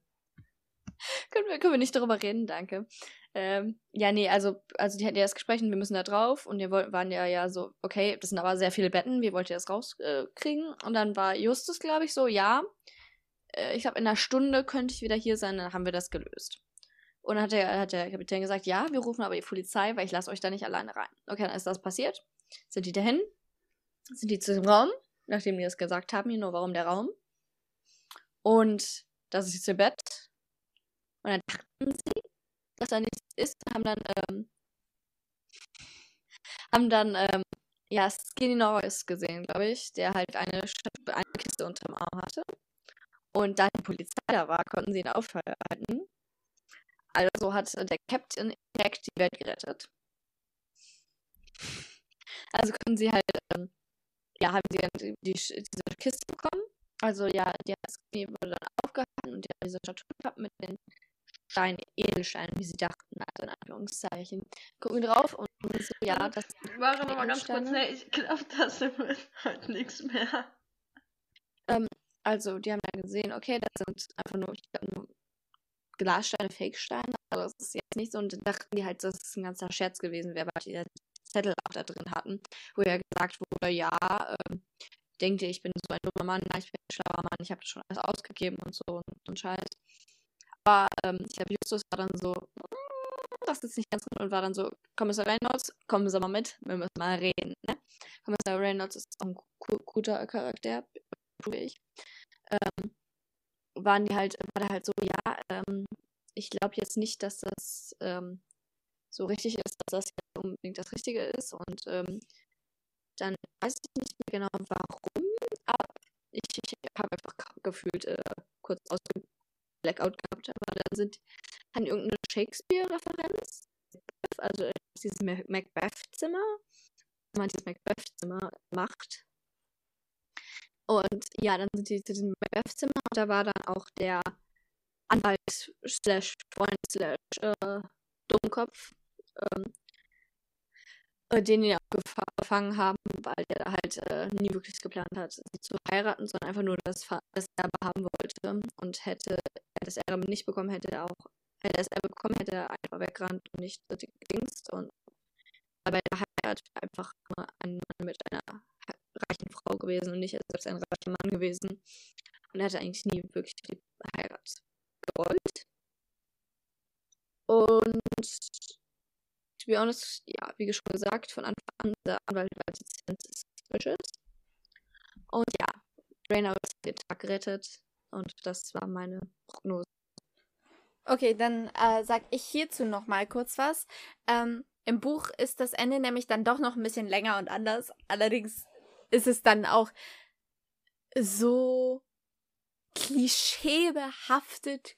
Können, wir, können wir nicht darüber reden, danke. Ähm, ja, nee, also, also die hatten ja das Gespräch und wir müssen da drauf und wir waren ja ja so, okay, das sind aber sehr viele Betten, wie wollt ihr das rauskriegen? Äh, und dann war Justus, glaube ich, so, ja, äh, ich glaube, in einer Stunde könnte ich wieder hier sein, dann haben wir das gelöst. Und dann hat der, hat der Kapitän gesagt, ja, wir rufen aber die Polizei, weil ich lasse euch da nicht alleine rein. Okay, dann ist das passiert. Sind die dahin? Sind die zu dem Raum, nachdem die das gesagt haben, hier nur warum der Raum? Und das ist jetzt ihr Bett. Und dann dachten sie, dass da nichts ist, haben dann, ähm, haben dann, ähm, ja, Skinny Norris gesehen, glaube ich, der halt eine, eine Kiste unterm Arm hatte. Und da die Polizei da war, konnten sie ihn aufhalten. Also hat der Captain direkt die Welt gerettet. Also können sie halt, ähm, ja, haben sie dann die, die, diese Kiste bekommen. Also ja, der Skinny wurde dann aufgehalten und der hat diese Statue gehabt mit den Steinen, Edelsteinen, wie sie dachten, also in Anführungszeichen. Gucken drauf und so, ja, das Warte noch mal ganz kurz, Edelsteine? ne? Ich glaube, das wird halt nichts mehr. Also, die haben ja gesehen, okay, das sind einfach nur, ich glaub, nur Glassteine, Fake-Steine. Also, das ist jetzt nicht so. Und dachten die halt, dass es ein ganzer Scherz gewesen wäre, weil die ja Zettel auch da drin hatten, wo ja gesagt wurde, ja, ähm, denkt ihr, ich bin so ein dummer Mann, nein, ich bin ein schlauer Mann, ich habe das schon alles ausgegeben und so und, und Scheiß. Aber ähm, ich glaube, Justus war dann so, "Mm, das ist nicht ganz gut und war dann so, Kommissar Reynolds, kommen Sie mal mit, wir müssen mal reden. Ne? Kommissar Reynolds ist auch ein gu guter Charakter, tue ich. Ähm, waren die halt, war der halt so, ja, ähm, ich glaube jetzt nicht, dass das ähm, so richtig ist, dass das jetzt unbedingt das Richtige ist. Und ähm, dann weiß ich nicht mehr genau, warum, aber ich, ich habe einfach gefühlt äh, kurz aus dem Blackout gehabt, aber dann sind an irgendeine Shakespeare-Referenz, also dieses Ma- Macbeth-Zimmer, wenn man dieses Macbeth-Zimmer macht. Und ja, dann sind die zu diesem Macbeth-Zimmer und da war dann auch der Anwalt slash Freund slash äh, Dummkopf, ähm, äh, den die auch gefa- gefangen haben, weil der halt äh, nie wirklich geplant hat, sie zu heiraten, sondern einfach nur das, Fa- das Erbe haben wollte. Und hätte er das Erbe nicht bekommen, hätte er auch, hätte er das Erbe bekommen, hätte er einfach weggerannt und nicht gedingst. Und dabei der Heirat einfach nur ein Mann mit einer reichen Frau gewesen und nicht selbst ein reicher Mann gewesen. Und er hatte eigentlich nie wirklich die Heirat gewollt. Und to be honest, ja, wie schon gesagt, von Anfang an, der Anwalt war dezent suspicious. Und ja, Reynolds hat den Tag gerettet und das war meine Prognose. Okay, dann äh, sag ich hierzu noch mal kurz was. Ähm, Im Buch ist das Ende nämlich dann doch noch ein bisschen länger und anders. Allerdings ist es dann auch so klischeebehaftet,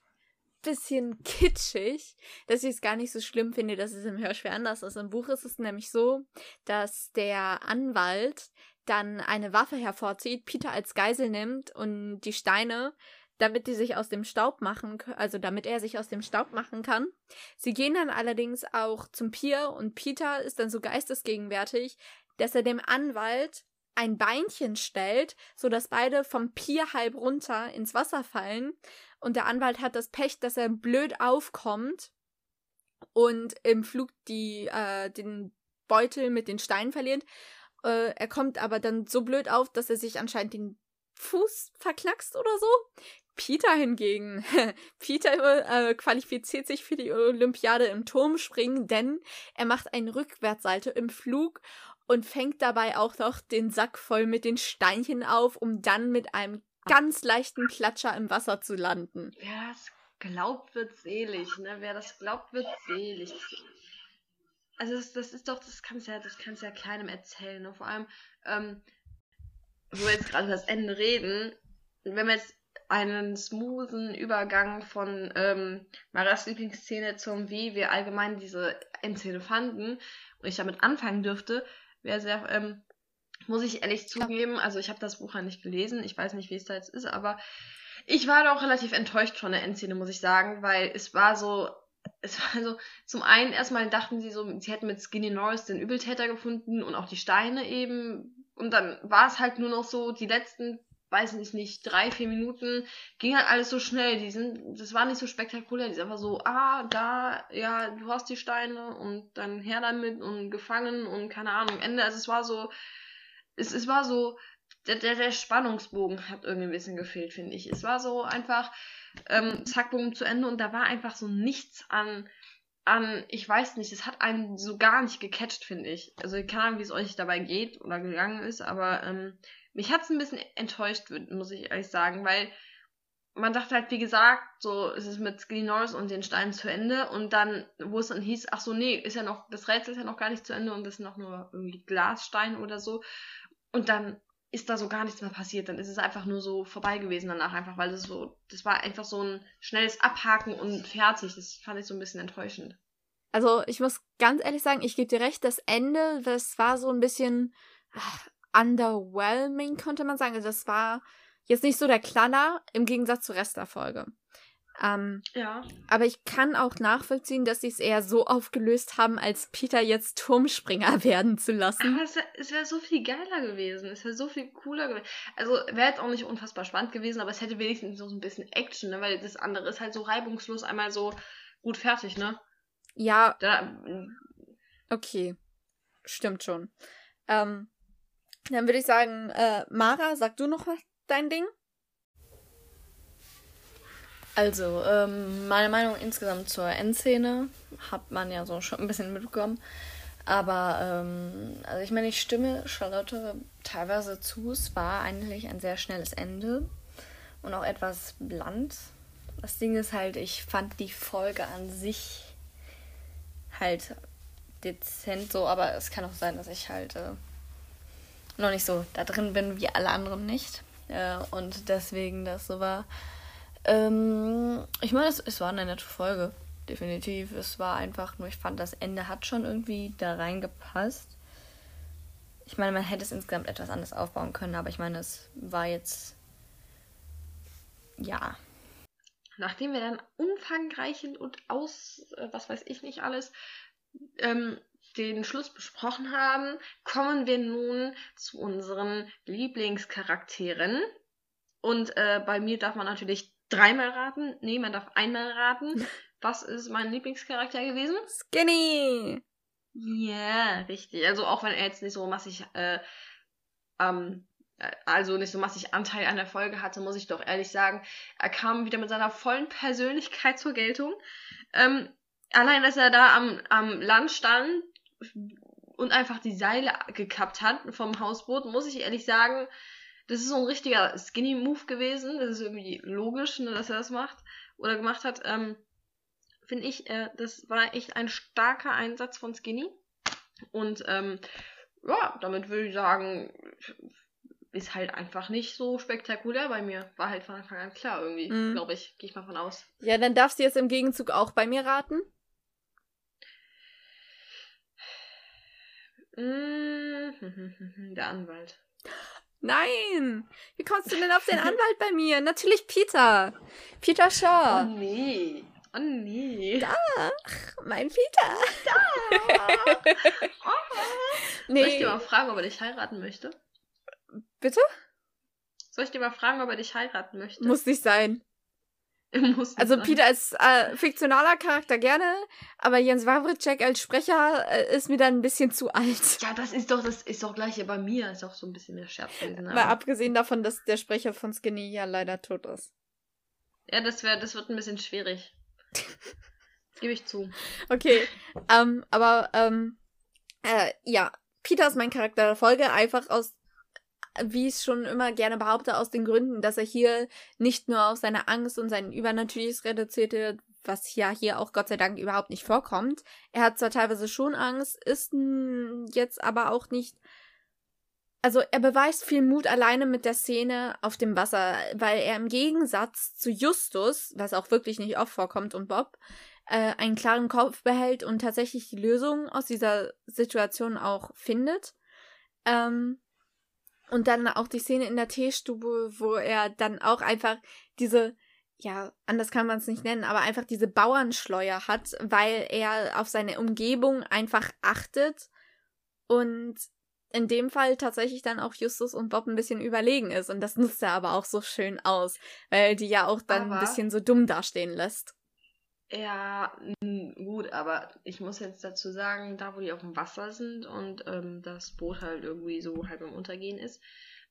bisschen kitschig, dass ich es gar nicht so schlimm finde, dass es im Hörspiel anders ist. Im Buch ist es nämlich so, dass der Anwalt dann eine Waffe hervorzieht, Peter als Geisel nimmt und die Steine damit die sich aus dem Staub machen, also damit er sich aus dem Staub machen kann. Sie gehen dann allerdings auch zum Pier und Peter ist dann so geistesgegenwärtig, dass er dem Anwalt ein Beinchen stellt, sodass beide vom Pier halb runter ins Wasser fallen und der Anwalt hat das Pech, dass er blöd aufkommt und im Flug die, äh, den Beutel mit den Steinen verliert. Äh, er kommt aber dann so blöd auf, dass er sich anscheinend den Fuß verknackst oder so. Peter hingegen, Peter äh, qualifiziert sich für die Olympiade im Turmspringen, denn er macht einen Rückwärtssalto im Flug und fängt dabei auch noch den Sack voll mit den Steinchen auf, um dann mit einem ganz leichten Klatscher im Wasser zu landen. Wer das glaubt, wird selig, ne? Wer das glaubt, wird selig. Also das, das ist doch, das kannst ja, das kannst ja keinem erzählen. Ne? Vor allem, ähm, wo wir jetzt gerade das Ende reden, wenn wir jetzt einen smoothen Übergang von ähm, Maras Lieblingsszene zum wie wir allgemein diese Endszene fanden und ich damit anfangen dürfte, wäre sehr, ähm, muss ich ehrlich zugeben, also ich habe das Buch ja nicht gelesen, ich weiß nicht, wie es da jetzt ist, aber ich war doch relativ enttäuscht von der Endszene, muss ich sagen, weil es war so, es war so, zum einen erstmal dachten sie so, sie hätten mit Skinny Norris den Übeltäter gefunden und auch die Steine eben. Und dann war es halt nur noch so, die letzten, weiß ich nicht, drei, vier Minuten ging halt alles so schnell. Die sind, das war nicht so spektakulär. Die sind einfach so, ah, da, ja, du hast die Steine und dann her damit und gefangen und keine Ahnung, Ende. Also es war so, es, es war so, der, der, der Spannungsbogen hat irgendwie ein bisschen gefehlt, finde ich. Es war so einfach, ähm, zack, boom, zu Ende. Und da war einfach so nichts an, an, ich weiß nicht, es hat einen so gar nicht gecatcht, finde ich. Also keine Ahnung, wie es euch dabei geht oder gegangen ist, aber ähm, mich hat es ein bisschen enttäuscht, muss ich ehrlich sagen, weil man dachte halt, wie gesagt, so ist es mit Skinny Norris und den Steinen zu Ende. Und dann, wo es dann hieß, ach so, nee, ist ja noch, das Rätsel ist ja noch gar nicht zu Ende und das sind noch nur irgendwie Glassteine oder so. Und dann ist da so gar nichts mehr passiert, dann ist es einfach nur so vorbei gewesen danach, einfach weil das so, das war einfach so ein schnelles Abhaken und fertig, das fand ich so ein bisschen enttäuschend. Also ich muss ganz ehrlich sagen, ich gebe dir recht, das Ende, das war so ein bisschen ach, underwhelming, könnte man sagen. Also das war jetzt nicht so der Knaller im Gegensatz zur Rest der Folge. Ähm, Ja. aber ich kann auch nachvollziehen, dass sie es eher so aufgelöst haben, als Peter jetzt Turmspringer werden zu lassen. Aber es wäre wär so viel geiler gewesen. Es wäre so viel cooler gewesen. Also wäre jetzt auch nicht unfassbar spannend gewesen, aber es hätte wenigstens so ein bisschen Action, ne? Weil das andere ist halt so reibungslos einmal so gut fertig, ne? Ja, Da, okay. Stimmt schon. Ähm, Dann würde ich sagen, äh, Mara, sag du noch was dein Ding? Also, ähm, meine Meinung insgesamt zur Endszene hat man ja so schon ein bisschen mitbekommen. Aber, ähm, also ich meine, ich stimme Charlotte teilweise zu. Es war eigentlich ein sehr schnelles Ende und auch etwas bland. Das Ding ist halt, ich fand die Folge an sich halt dezent so, aber es kann auch sein, dass ich halt äh, noch nicht so da drin bin wie alle anderen nicht. Äh, und deswegen das so war. Ähm, ich meine, es, es war eine nette Folge. Definitiv. Es war einfach nur, ich fand, das Ende hat schon irgendwie da reingepasst. Ich meine, man hätte es insgesamt etwas anders aufbauen können, aber ich meine, es war jetzt. Ja. Nachdem wir dann umfangreichend und aus, äh, was weiß ich nicht alles, ähm, den Schluss besprochen haben, kommen wir nun zu unseren Lieblingscharakteren. Und äh, bei mir darf man natürlich dreimal raten. Nee, man darf einmal raten. Was ist mein Lieblingscharakter gewesen? Skinny! Ja, richtig. Also auch wenn er jetzt nicht so massig, äh, ähm, äh, also nicht so massig Anteil an der Folge hatte, muss ich doch ehrlich sagen, er kam wieder mit seiner vollen Persönlichkeit zur Geltung. Ähm, allein, dass er da am, am Land stand und einfach die Seile gekappt hat vom Hausboot, muss ich ehrlich sagen, das ist so ein richtiger Skinny-Move gewesen. Das ist irgendwie logisch, ne, dass er das macht oder gemacht hat. Ähm, Finde ich, äh, das war echt ein starker Einsatz von Skinny. Und ähm, ja, damit würde ich sagen, ist halt einfach nicht so spektakulär bei mir. War halt von Anfang an klar irgendwie, Mhm. glaube ich. Gehe ich mal von aus. Ja, dann darfst du jetzt im Gegenzug auch bei mir raten. Mm, Der Anwalt. Nein! Wie kommst du denn auf den Anwalt bei mir? Natürlich Peter. Peter Oh Shaw. nee. Oh nee. Mein Peter. Oh. Soll ich Nee, dir mal fragen, ob er dich heiraten möchte? bitte? Soll ich dir mal fragen, ob er dich heiraten möchte? Muss nicht sein. Also sein. Peter als äh, fiktionaler Charakter gerne, aber Jens Wawritschek als Sprecher äh, ist mir dann ein bisschen zu alt. Ja, das ist doch, das ist doch gleich bei mir. Ist auch so ein bisschen mehr Scherz gewesen. Mal aber- abgesehen davon, dass der Sprecher von Skinny ja leider tot ist. Ja, das wäre, das wird ein bisschen schwierig. Gebe ich zu. Okay, ähm, aber ähm, äh, ja, Peter ist mein Charakter der Folge, einfach aus, wie ich es schon immer gerne behaupte, aus den Gründen, dass er hier nicht nur auf seine Angst und sein Übernatürliches reduziert wird, was ja hier auch Gott sei Dank überhaupt nicht vorkommt. Er hat zwar teilweise schon Angst, ist jetzt aber auch nicht. Also er beweist viel Mut alleine mit der Szene auf dem Wasser, weil er im Gegensatz zu Justus, was auch wirklich nicht oft vorkommt, und Bob, äh, einen klaren Kopf behält und tatsächlich die Lösung aus dieser Situation auch findet. Ähm, und dann auch die Szene in der Teestube, wo er dann auch einfach diese, ja, anders kann man es nicht nennen, aber einfach diese Bauernschleuer hat, weil er auf seine Umgebung einfach achtet und in dem Fall tatsächlich dann auch Justus und Bob ein bisschen überlegen ist. Und das nutzt er aber auch so schön aus, weil die ja auch dann ein Aber- bisschen so dumm dastehen lässt. Ja, mm, gut, aber ich muss jetzt dazu sagen, da wo die auf dem Wasser sind und ähm, das Boot halt irgendwie so halb im Untergehen ist.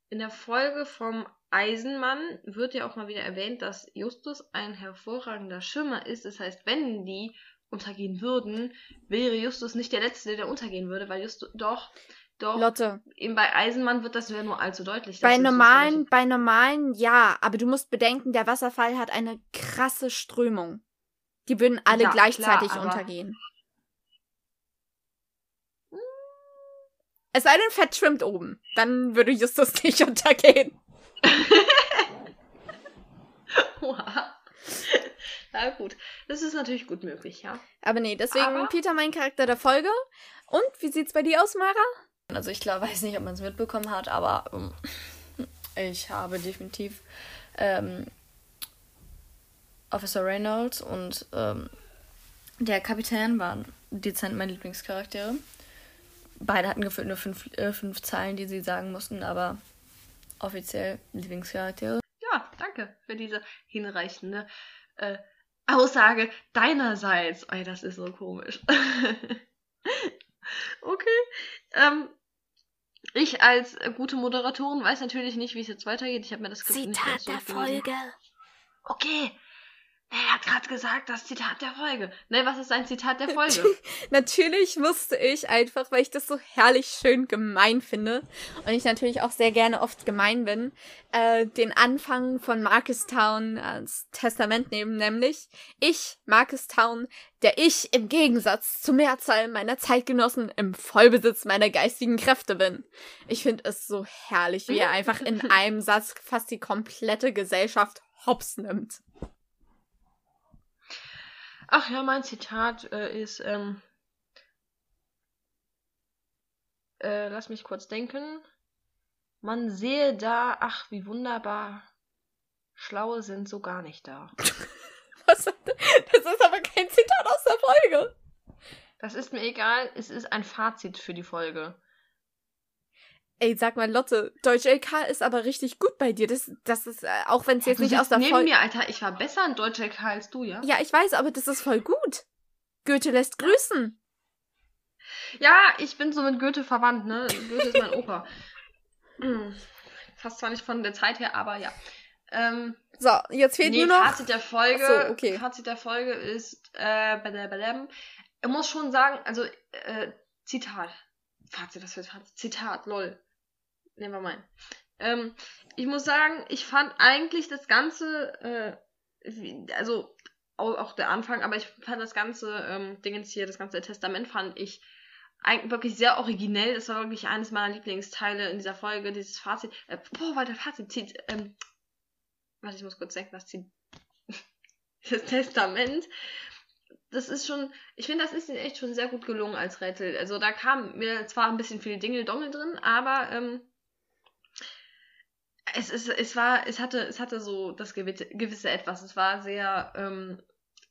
In der Folge vom Eisenmann wird ja auch mal wieder erwähnt, dass Justus ein hervorragender Schwimmer ist. Das heißt, wenn die untergehen würden, wäre Justus nicht der Letzte, der untergehen würde, weil Justus doch, doch, Lotte, eben bei Eisenmann wird das ja nur allzu deutlich. bei normalen, bei normalen ja, aber du musst bedenken, der Wasserfall hat eine krasse Strömung. Die würden alle Ja, gleichzeitig klar, untergehen. Es sei denn, Fett schwimmt oben. Dann würde Justus nicht untergehen. Oha. Ja, gut. Das ist natürlich gut möglich, ja. Aber nee, deswegen Aber- Peter mein Charakter der Folge. Und wie sieht's bei dir aus, Mara? Also ich glaube, weiß nicht, ob man es mitbekommen hat, aber ähm, ich habe definitiv ähm, Officer Reynolds und ähm, der Kapitän waren dezent meine Lieblingscharaktere. Beide hatten gefühlt nur fünf, äh, fünf Zeilen, die sie sagen mussten, aber offiziell Lieblingscharaktere. Ja, danke für diese hinreichende äh, Aussage deinerseits. Ey, das ist so komisch. okay. Ähm, Ich als gute Moderatorin weiß natürlich nicht, wie es jetzt weitergeht. Ich habe mir das Skript nicht Zitat der. Folge. Okay. Er hat gerade gesagt, das Zitat der Folge. Ne, was ist ein Zitat der Folge? Natürlich musste ich einfach, weil ich das so herrlich schön gemein finde und ich natürlich auch sehr gerne oft gemein bin, äh, den Anfang von Markestown als Testament nehmen, nämlich ich, Markestown, der ich im Gegensatz zur Mehrzahl meiner Zeitgenossen im Vollbesitz meiner geistigen Kräfte bin. Ich finde es so herrlich, wie er einfach in einem Satz fast die komplette Gesellschaft hops nimmt. Ach ja, mein Zitat äh, ist, ähm, äh, lass mich kurz denken. Man sehe da, ach, wie wunderbar. Schlaue sind so gar nicht da. Was? Das ist aber kein Zitat aus der Folge. Das ist mir egal, es ist ein Fazit für die Folge. Ey, sag mal, Lotte, Deutsch LK ist aber richtig gut bei dir. Das, das ist, äh, auch wenn es jetzt Du nicht aus der neben Folge. mir, Alter, ich war besser in Deutsch LK als du, ja? Ja, ich weiß, aber das ist voll gut. Goethe lässt grüßen. Ja, ich bin so mit Goethe verwandt, ne? Goethe ist mein Opa. Hm. Fast zwar nicht von der Zeit her, aber ja. Ähm, So, jetzt fehlt nee, nur noch. Fazit der Folge. So, okay. Fazit der Folge ist, äh, ich muss schon sagen, also, äh, Zitat. Fazit, das wird Fazit. Zitat, lol. Nehmen wir mal. Ähm, ich muss sagen, ich fand eigentlich das Ganze, äh, also auch, der Anfang, aber ich fand das ganze ähm, Dingens hier, das ganze Testament fand ich eigentlich wirklich sehr originell. Das war wirklich eines meiner Lieblingsteile in dieser Folge, dieses Fazit. Äh, boah, warte, Fazit, Zit, ähm, warte, ich muss kurz denken, was Zit, das Testament. Das ist schon, ich finde, das ist ihnen echt schon sehr gut gelungen als Rätsel. Also da kam mir zwar ein bisschen viel Dingeldongel drin, aber ähm, es, es, es war, es hatte, es hatte so das gewisse, gewisse Etwas. Es war sehr ähm,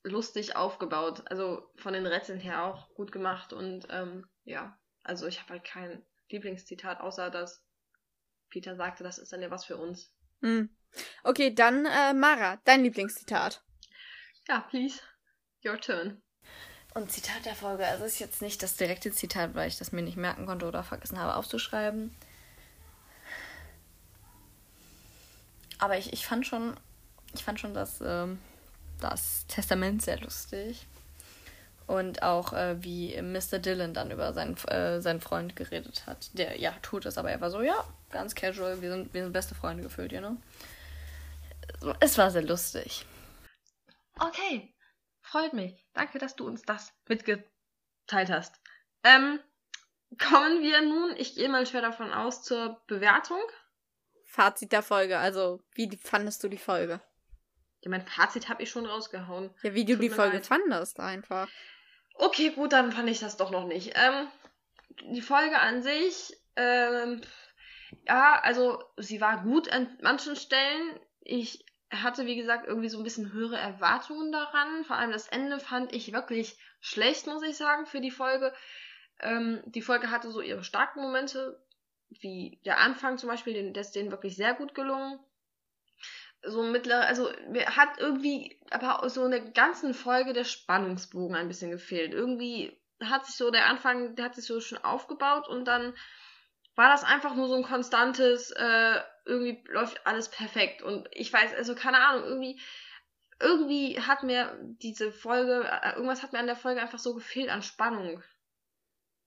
lustig aufgebaut. Also von den Rätseln her auch gut gemacht. Und ähm, ja, also ich habe halt kein Lieblingszitat, außer dass Peter sagte, das ist dann ja was für uns. Hm. Okay, dann äh, Mara, dein Lieblingszitat. Ja, please. Your turn. Und Zitat der Folge, also ist jetzt nicht das direkte Zitat, weil ich das mir nicht merken konnte oder vergessen habe aufzuschreiben. Aber ich, ich fand schon, ich fand schon das, ähm, das Testament sehr lustig. Und auch äh, wie Mr. Dillon dann über seinen, äh, seinen Freund geredet hat. Der ja tot ist, aber er war so, ja, ganz casual, wir sind, wir sind beste Freunde gefühlt, you know? Es war sehr lustig. Okay, freut mich. Danke, dass du uns das mitgeteilt hast. Ähm, kommen wir nun, ich gehe mal schwer davon aus, zur Bewertung. Fazit der Folge, also wie fandest du die Folge? Ja, mein Fazit habe ich schon rausgehauen. Ja, wie du die Folge leid. fandest einfach. Okay, gut, dann fand ich das doch noch nicht. Ähm, die Folge an sich, ähm, ja, also sie war gut an manchen Stellen. Ich hatte, wie gesagt, irgendwie so ein bisschen höhere Erwartungen daran. Vor allem das Ende fand ich wirklich schlecht, muss ich sagen, für die Folge. Ähm, die Folge hatte so ihre starken Momente, wie der Anfang zum Beispiel, den, der ist denen wirklich sehr gut gelungen. So mittler, also mir hat irgendwie aber so eine ganzen Folge der Spannungsbogen ein bisschen gefehlt. Irgendwie hat sich so der Anfang, der hat sich so schon aufgebaut und dann war das einfach nur so ein konstantes, äh, irgendwie läuft alles perfekt. Und ich weiß, also keine Ahnung, irgendwie, irgendwie hat mir diese Folge, äh, irgendwas hat mir an der Folge einfach so gefehlt an Spannung.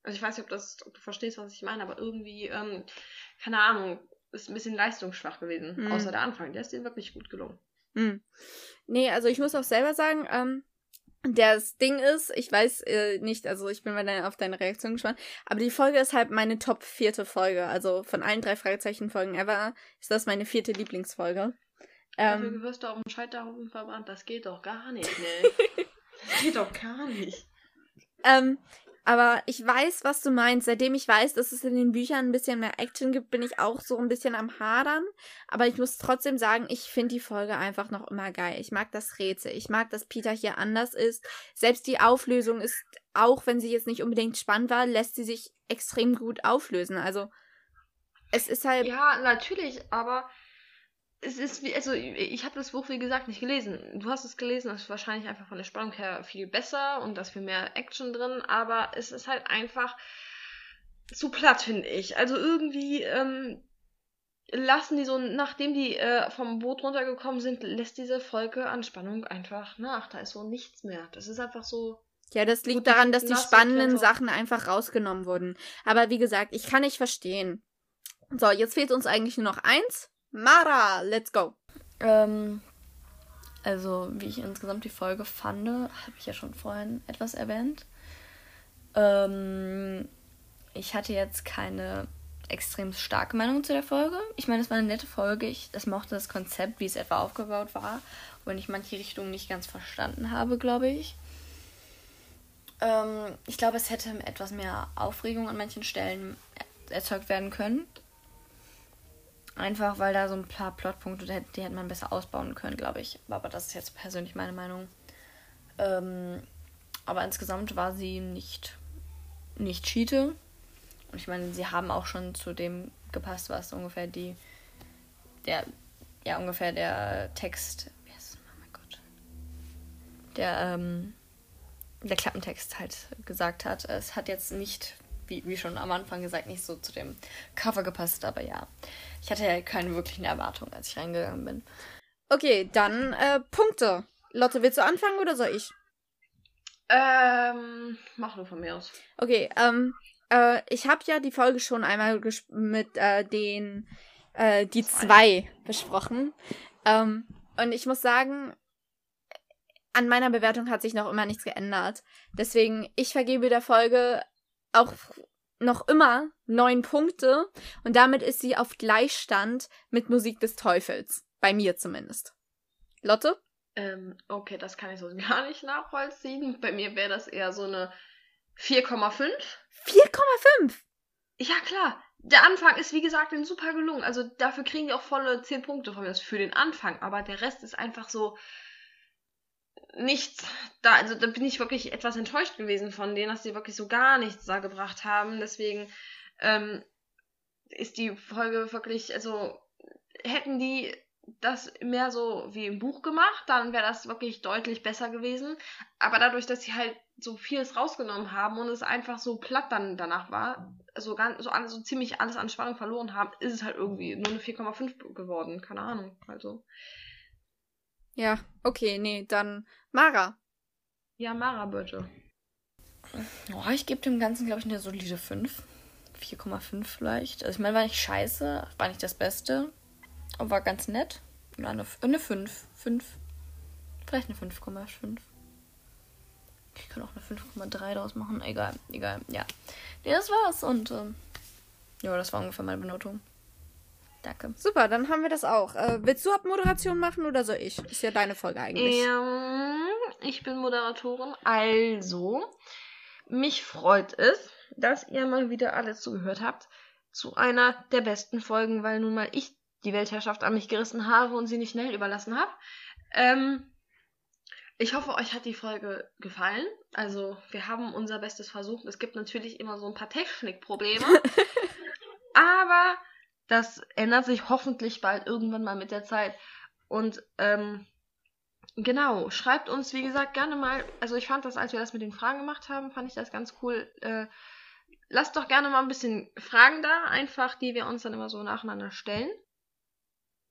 Also ich weiß nicht, ob, das, ob du verstehst, was ich meine, aber irgendwie, ähm, keine Ahnung, ist ein bisschen leistungsschwach gewesen. Hm. Außer der Anfang, der ist dir wirklich gut gelungen. Hm. Nee, also ich muss auch selber sagen, ähm, das Ding ist, ich weiß äh, nicht, also ich bin mal auf deine Reaktion gespannt, aber die Folge ist halt meine top vierte Folge. Also von allen drei Fragezeichen-Folgen ever ist das meine vierte Lieblingsfolge. Dafür Ähm, wirst du auf dem Scheiterhaufen verbrannt. Das geht doch gar nicht, ne? das geht doch gar nicht. ähm, aber ich weiß, was du meinst. Seitdem ich weiß, dass es in den Büchern ein bisschen mehr Action gibt, bin ich auch so ein bisschen am Hadern. Aber ich muss trotzdem sagen, ich finde die Folge einfach noch immer geil. Ich mag das Rätsel. Ich mag, dass Peter hier anders ist. Selbst die Auflösung ist, auch wenn sie jetzt nicht unbedingt spannend war, lässt sie sich extrem gut auflösen. Also, es ist halt. Ja, natürlich, aber es ist wie, also ich habe das Buch wie gesagt nicht gelesen. Du hast es gelesen, das ist wahrscheinlich einfach von der Spannung her viel besser und da ist viel mehr Action drin, aber es ist halt einfach, zu platt, finde ich. Also irgendwie ähm, lassen die so, nachdem die äh, vom Boot runtergekommen sind, lässt diese Folge an Spannung einfach nach. Da ist so nichts mehr. Das ist einfach so. Ja, das liegt Gut, daran, dass die spannenden. Sachen einfach rausgenommen wurden. Aber wie gesagt, ich kann nicht verstehen. So, jetzt fehlt uns eigentlich nur noch eins. Mara, let's go. Ähm, also, wie ich insgesamt die Folge fand, habe ich ja schon vorhin etwas erwähnt. Ähm, ich hatte jetzt keine extrem starke Meinung zu der Folge. Ich meine, es war eine nette Folge. Ich das mochte das Konzept, wie es etwa aufgebaut war. Und ich manche Richtungen nicht ganz verstanden habe, glaube ich. Ähm, ich glaube, es hätte etwas mehr Aufregung an manchen Stellen er- erzeugt werden können. Einfach weil da so ein paar Plotpunkte, die hätte, die hätte man besser ausbauen können, glaube ich. Aber das ist jetzt persönlich meine Meinung. Ähm, aber insgesamt war sie nicht, nicht Cheate. Und ich meine, sie haben auch schon zu dem gepasst, was ungefähr die, der, ja, ungefähr der Text, wie heißt es? oh mein Gott, der, ähm, der Klappentext halt gesagt hat. Es hat jetzt nicht, wie, wie schon am Anfang gesagt, nicht so zu dem Cover gepasst, aber ja. Ich hatte ja keine wirklichen Erwartungen, als ich reingegangen bin. Okay, dann äh, Punkte. Lotte, willst du anfangen oder soll ich? Ähm, mach nur von mir aus. Okay, ähm, äh, ich habe ja die Folge schon einmal mit äh, den äh, die zwei besprochen. Ähm, und ich muss sagen, an meiner Bewertung hat sich noch immer nichts geändert. Deswegen, ich vergebe der Folge auch noch immer neun Punkte und damit ist sie auf Gleichstand mit Musik des Teufels. Bei mir zumindest. Lotte? Ähm, okay, das kann ich so gar nicht nachvollziehen. Bei mir wäre das eher so eine 4,5. 4,5. Ja, klar. Der Anfang ist, wie gesagt, super gelungen. Also dafür kriegen die auch volle 10 Punkte von mir das für den Anfang. Aber der Rest ist einfach so nichts da. Also da bin ich wirklich etwas enttäuscht gewesen von denen, dass die wirklich so gar nichts da gebracht haben. Deswegen ähm, ist die Folge wirklich, also hätten die das mehr so wie im Buch gemacht, dann wäre das wirklich deutlich besser gewesen. Aber dadurch, dass sie halt so vieles rausgenommen haben und es einfach so platt dann danach war, so, ganz, so, alles, so ziemlich alles an Spannung verloren haben, ist es halt irgendwie nur eine 4,5 geworden. Keine Ahnung. Also. Ja, okay, nee, dann Mara. Ja, Mara, bitte. Oh, ich gebe dem Ganzen, glaube ich, eine solide 5. 4,5 vielleicht. Also ich meine, war nicht scheiße, war nicht das Beste. Aber war ganz nett. Ja, eine, eine 5. 5. Vielleicht eine 5,5. Ich kann auch eine 5,3 draus machen. Egal, egal. Ja. Nee, das war's. Und ähm, ja, das war ungefähr meine Benotung. Danke. Super, dann haben wir das auch. Äh, willst du Abmoderation machen oder soll ich? Ist ja deine Folge eigentlich. Ähm, ich bin Moderatorin. Also, mich freut es, dass ihr mal wieder alle zugehört habt zu einer der besten Folgen, weil nun mal ich die Weltherrschaft an mich gerissen habe und sie nicht schnell überlassen habe. Ähm, ich hoffe, euch hat die Folge gefallen. Also, wir haben unser Bestes versucht. Es gibt natürlich immer so ein paar Technikprobleme. aber das ändert sich hoffentlich bald irgendwann mal mit der Zeit. Und ähm, genau, schreibt uns, wie gesagt, gerne mal. Also ich fand das, als wir das mit den Fragen gemacht haben, fand ich das ganz cool. Äh, lasst doch gerne mal ein bisschen Fragen da, einfach, die wir uns dann immer so nacheinander stellen.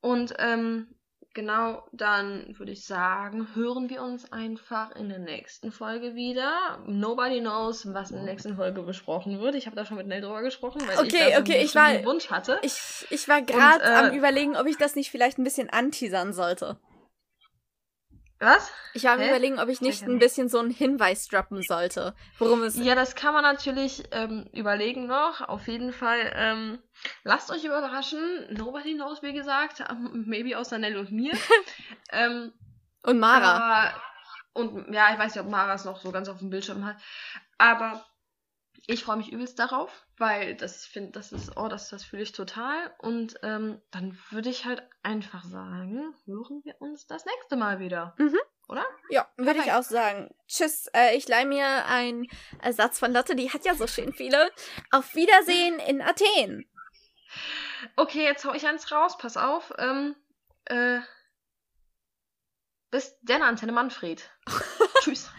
Und ähm, genau, dann würde ich sagen, hören wir uns einfach in der nächsten Folge wieder. Nobody knows, was in der nächsten Folge besprochen wird. Ich habe da schon mit Nell drüber gesprochen, weil ich, Okay, da so okay, ich war- Wunsch hatte. Ich, ich war gerade äh, am überlegen, ob ich das nicht vielleicht ein bisschen anteasern sollte. Was? Ich war Hä? überlegen, ob ich nicht ein bisschen so einen Hinweis droppen sollte, worum es... Ja, das kann man natürlich ähm, überlegen noch. Auf jeden Fall. Ähm, lasst euch überraschen. Nobody knows, wie gesagt. Ähm, Maybe außer Nell und mir. ähm, Und Mara. Aber, und ja, ich weiß nicht, ob Mara es noch so ganz auf dem Bildschirm hat. Aber ich freue mich übelst darauf, weil das finde, das ist, oh, das, das fühle ich total. Und ähm, dann würde ich halt einfach sagen, hören wir uns das nächste Mal wieder. Mhm. Oder? Ja, würde ich auch sagen. Tschüss, äh, ich leih mir einen Ersatz von Lotte, die hat ja so schön viele. Auf Wiedersehen in Athen. Okay, jetzt hau ich eins raus, pass auf. Ähm, äh, bis denn, Antenne Manfred. Tschüss.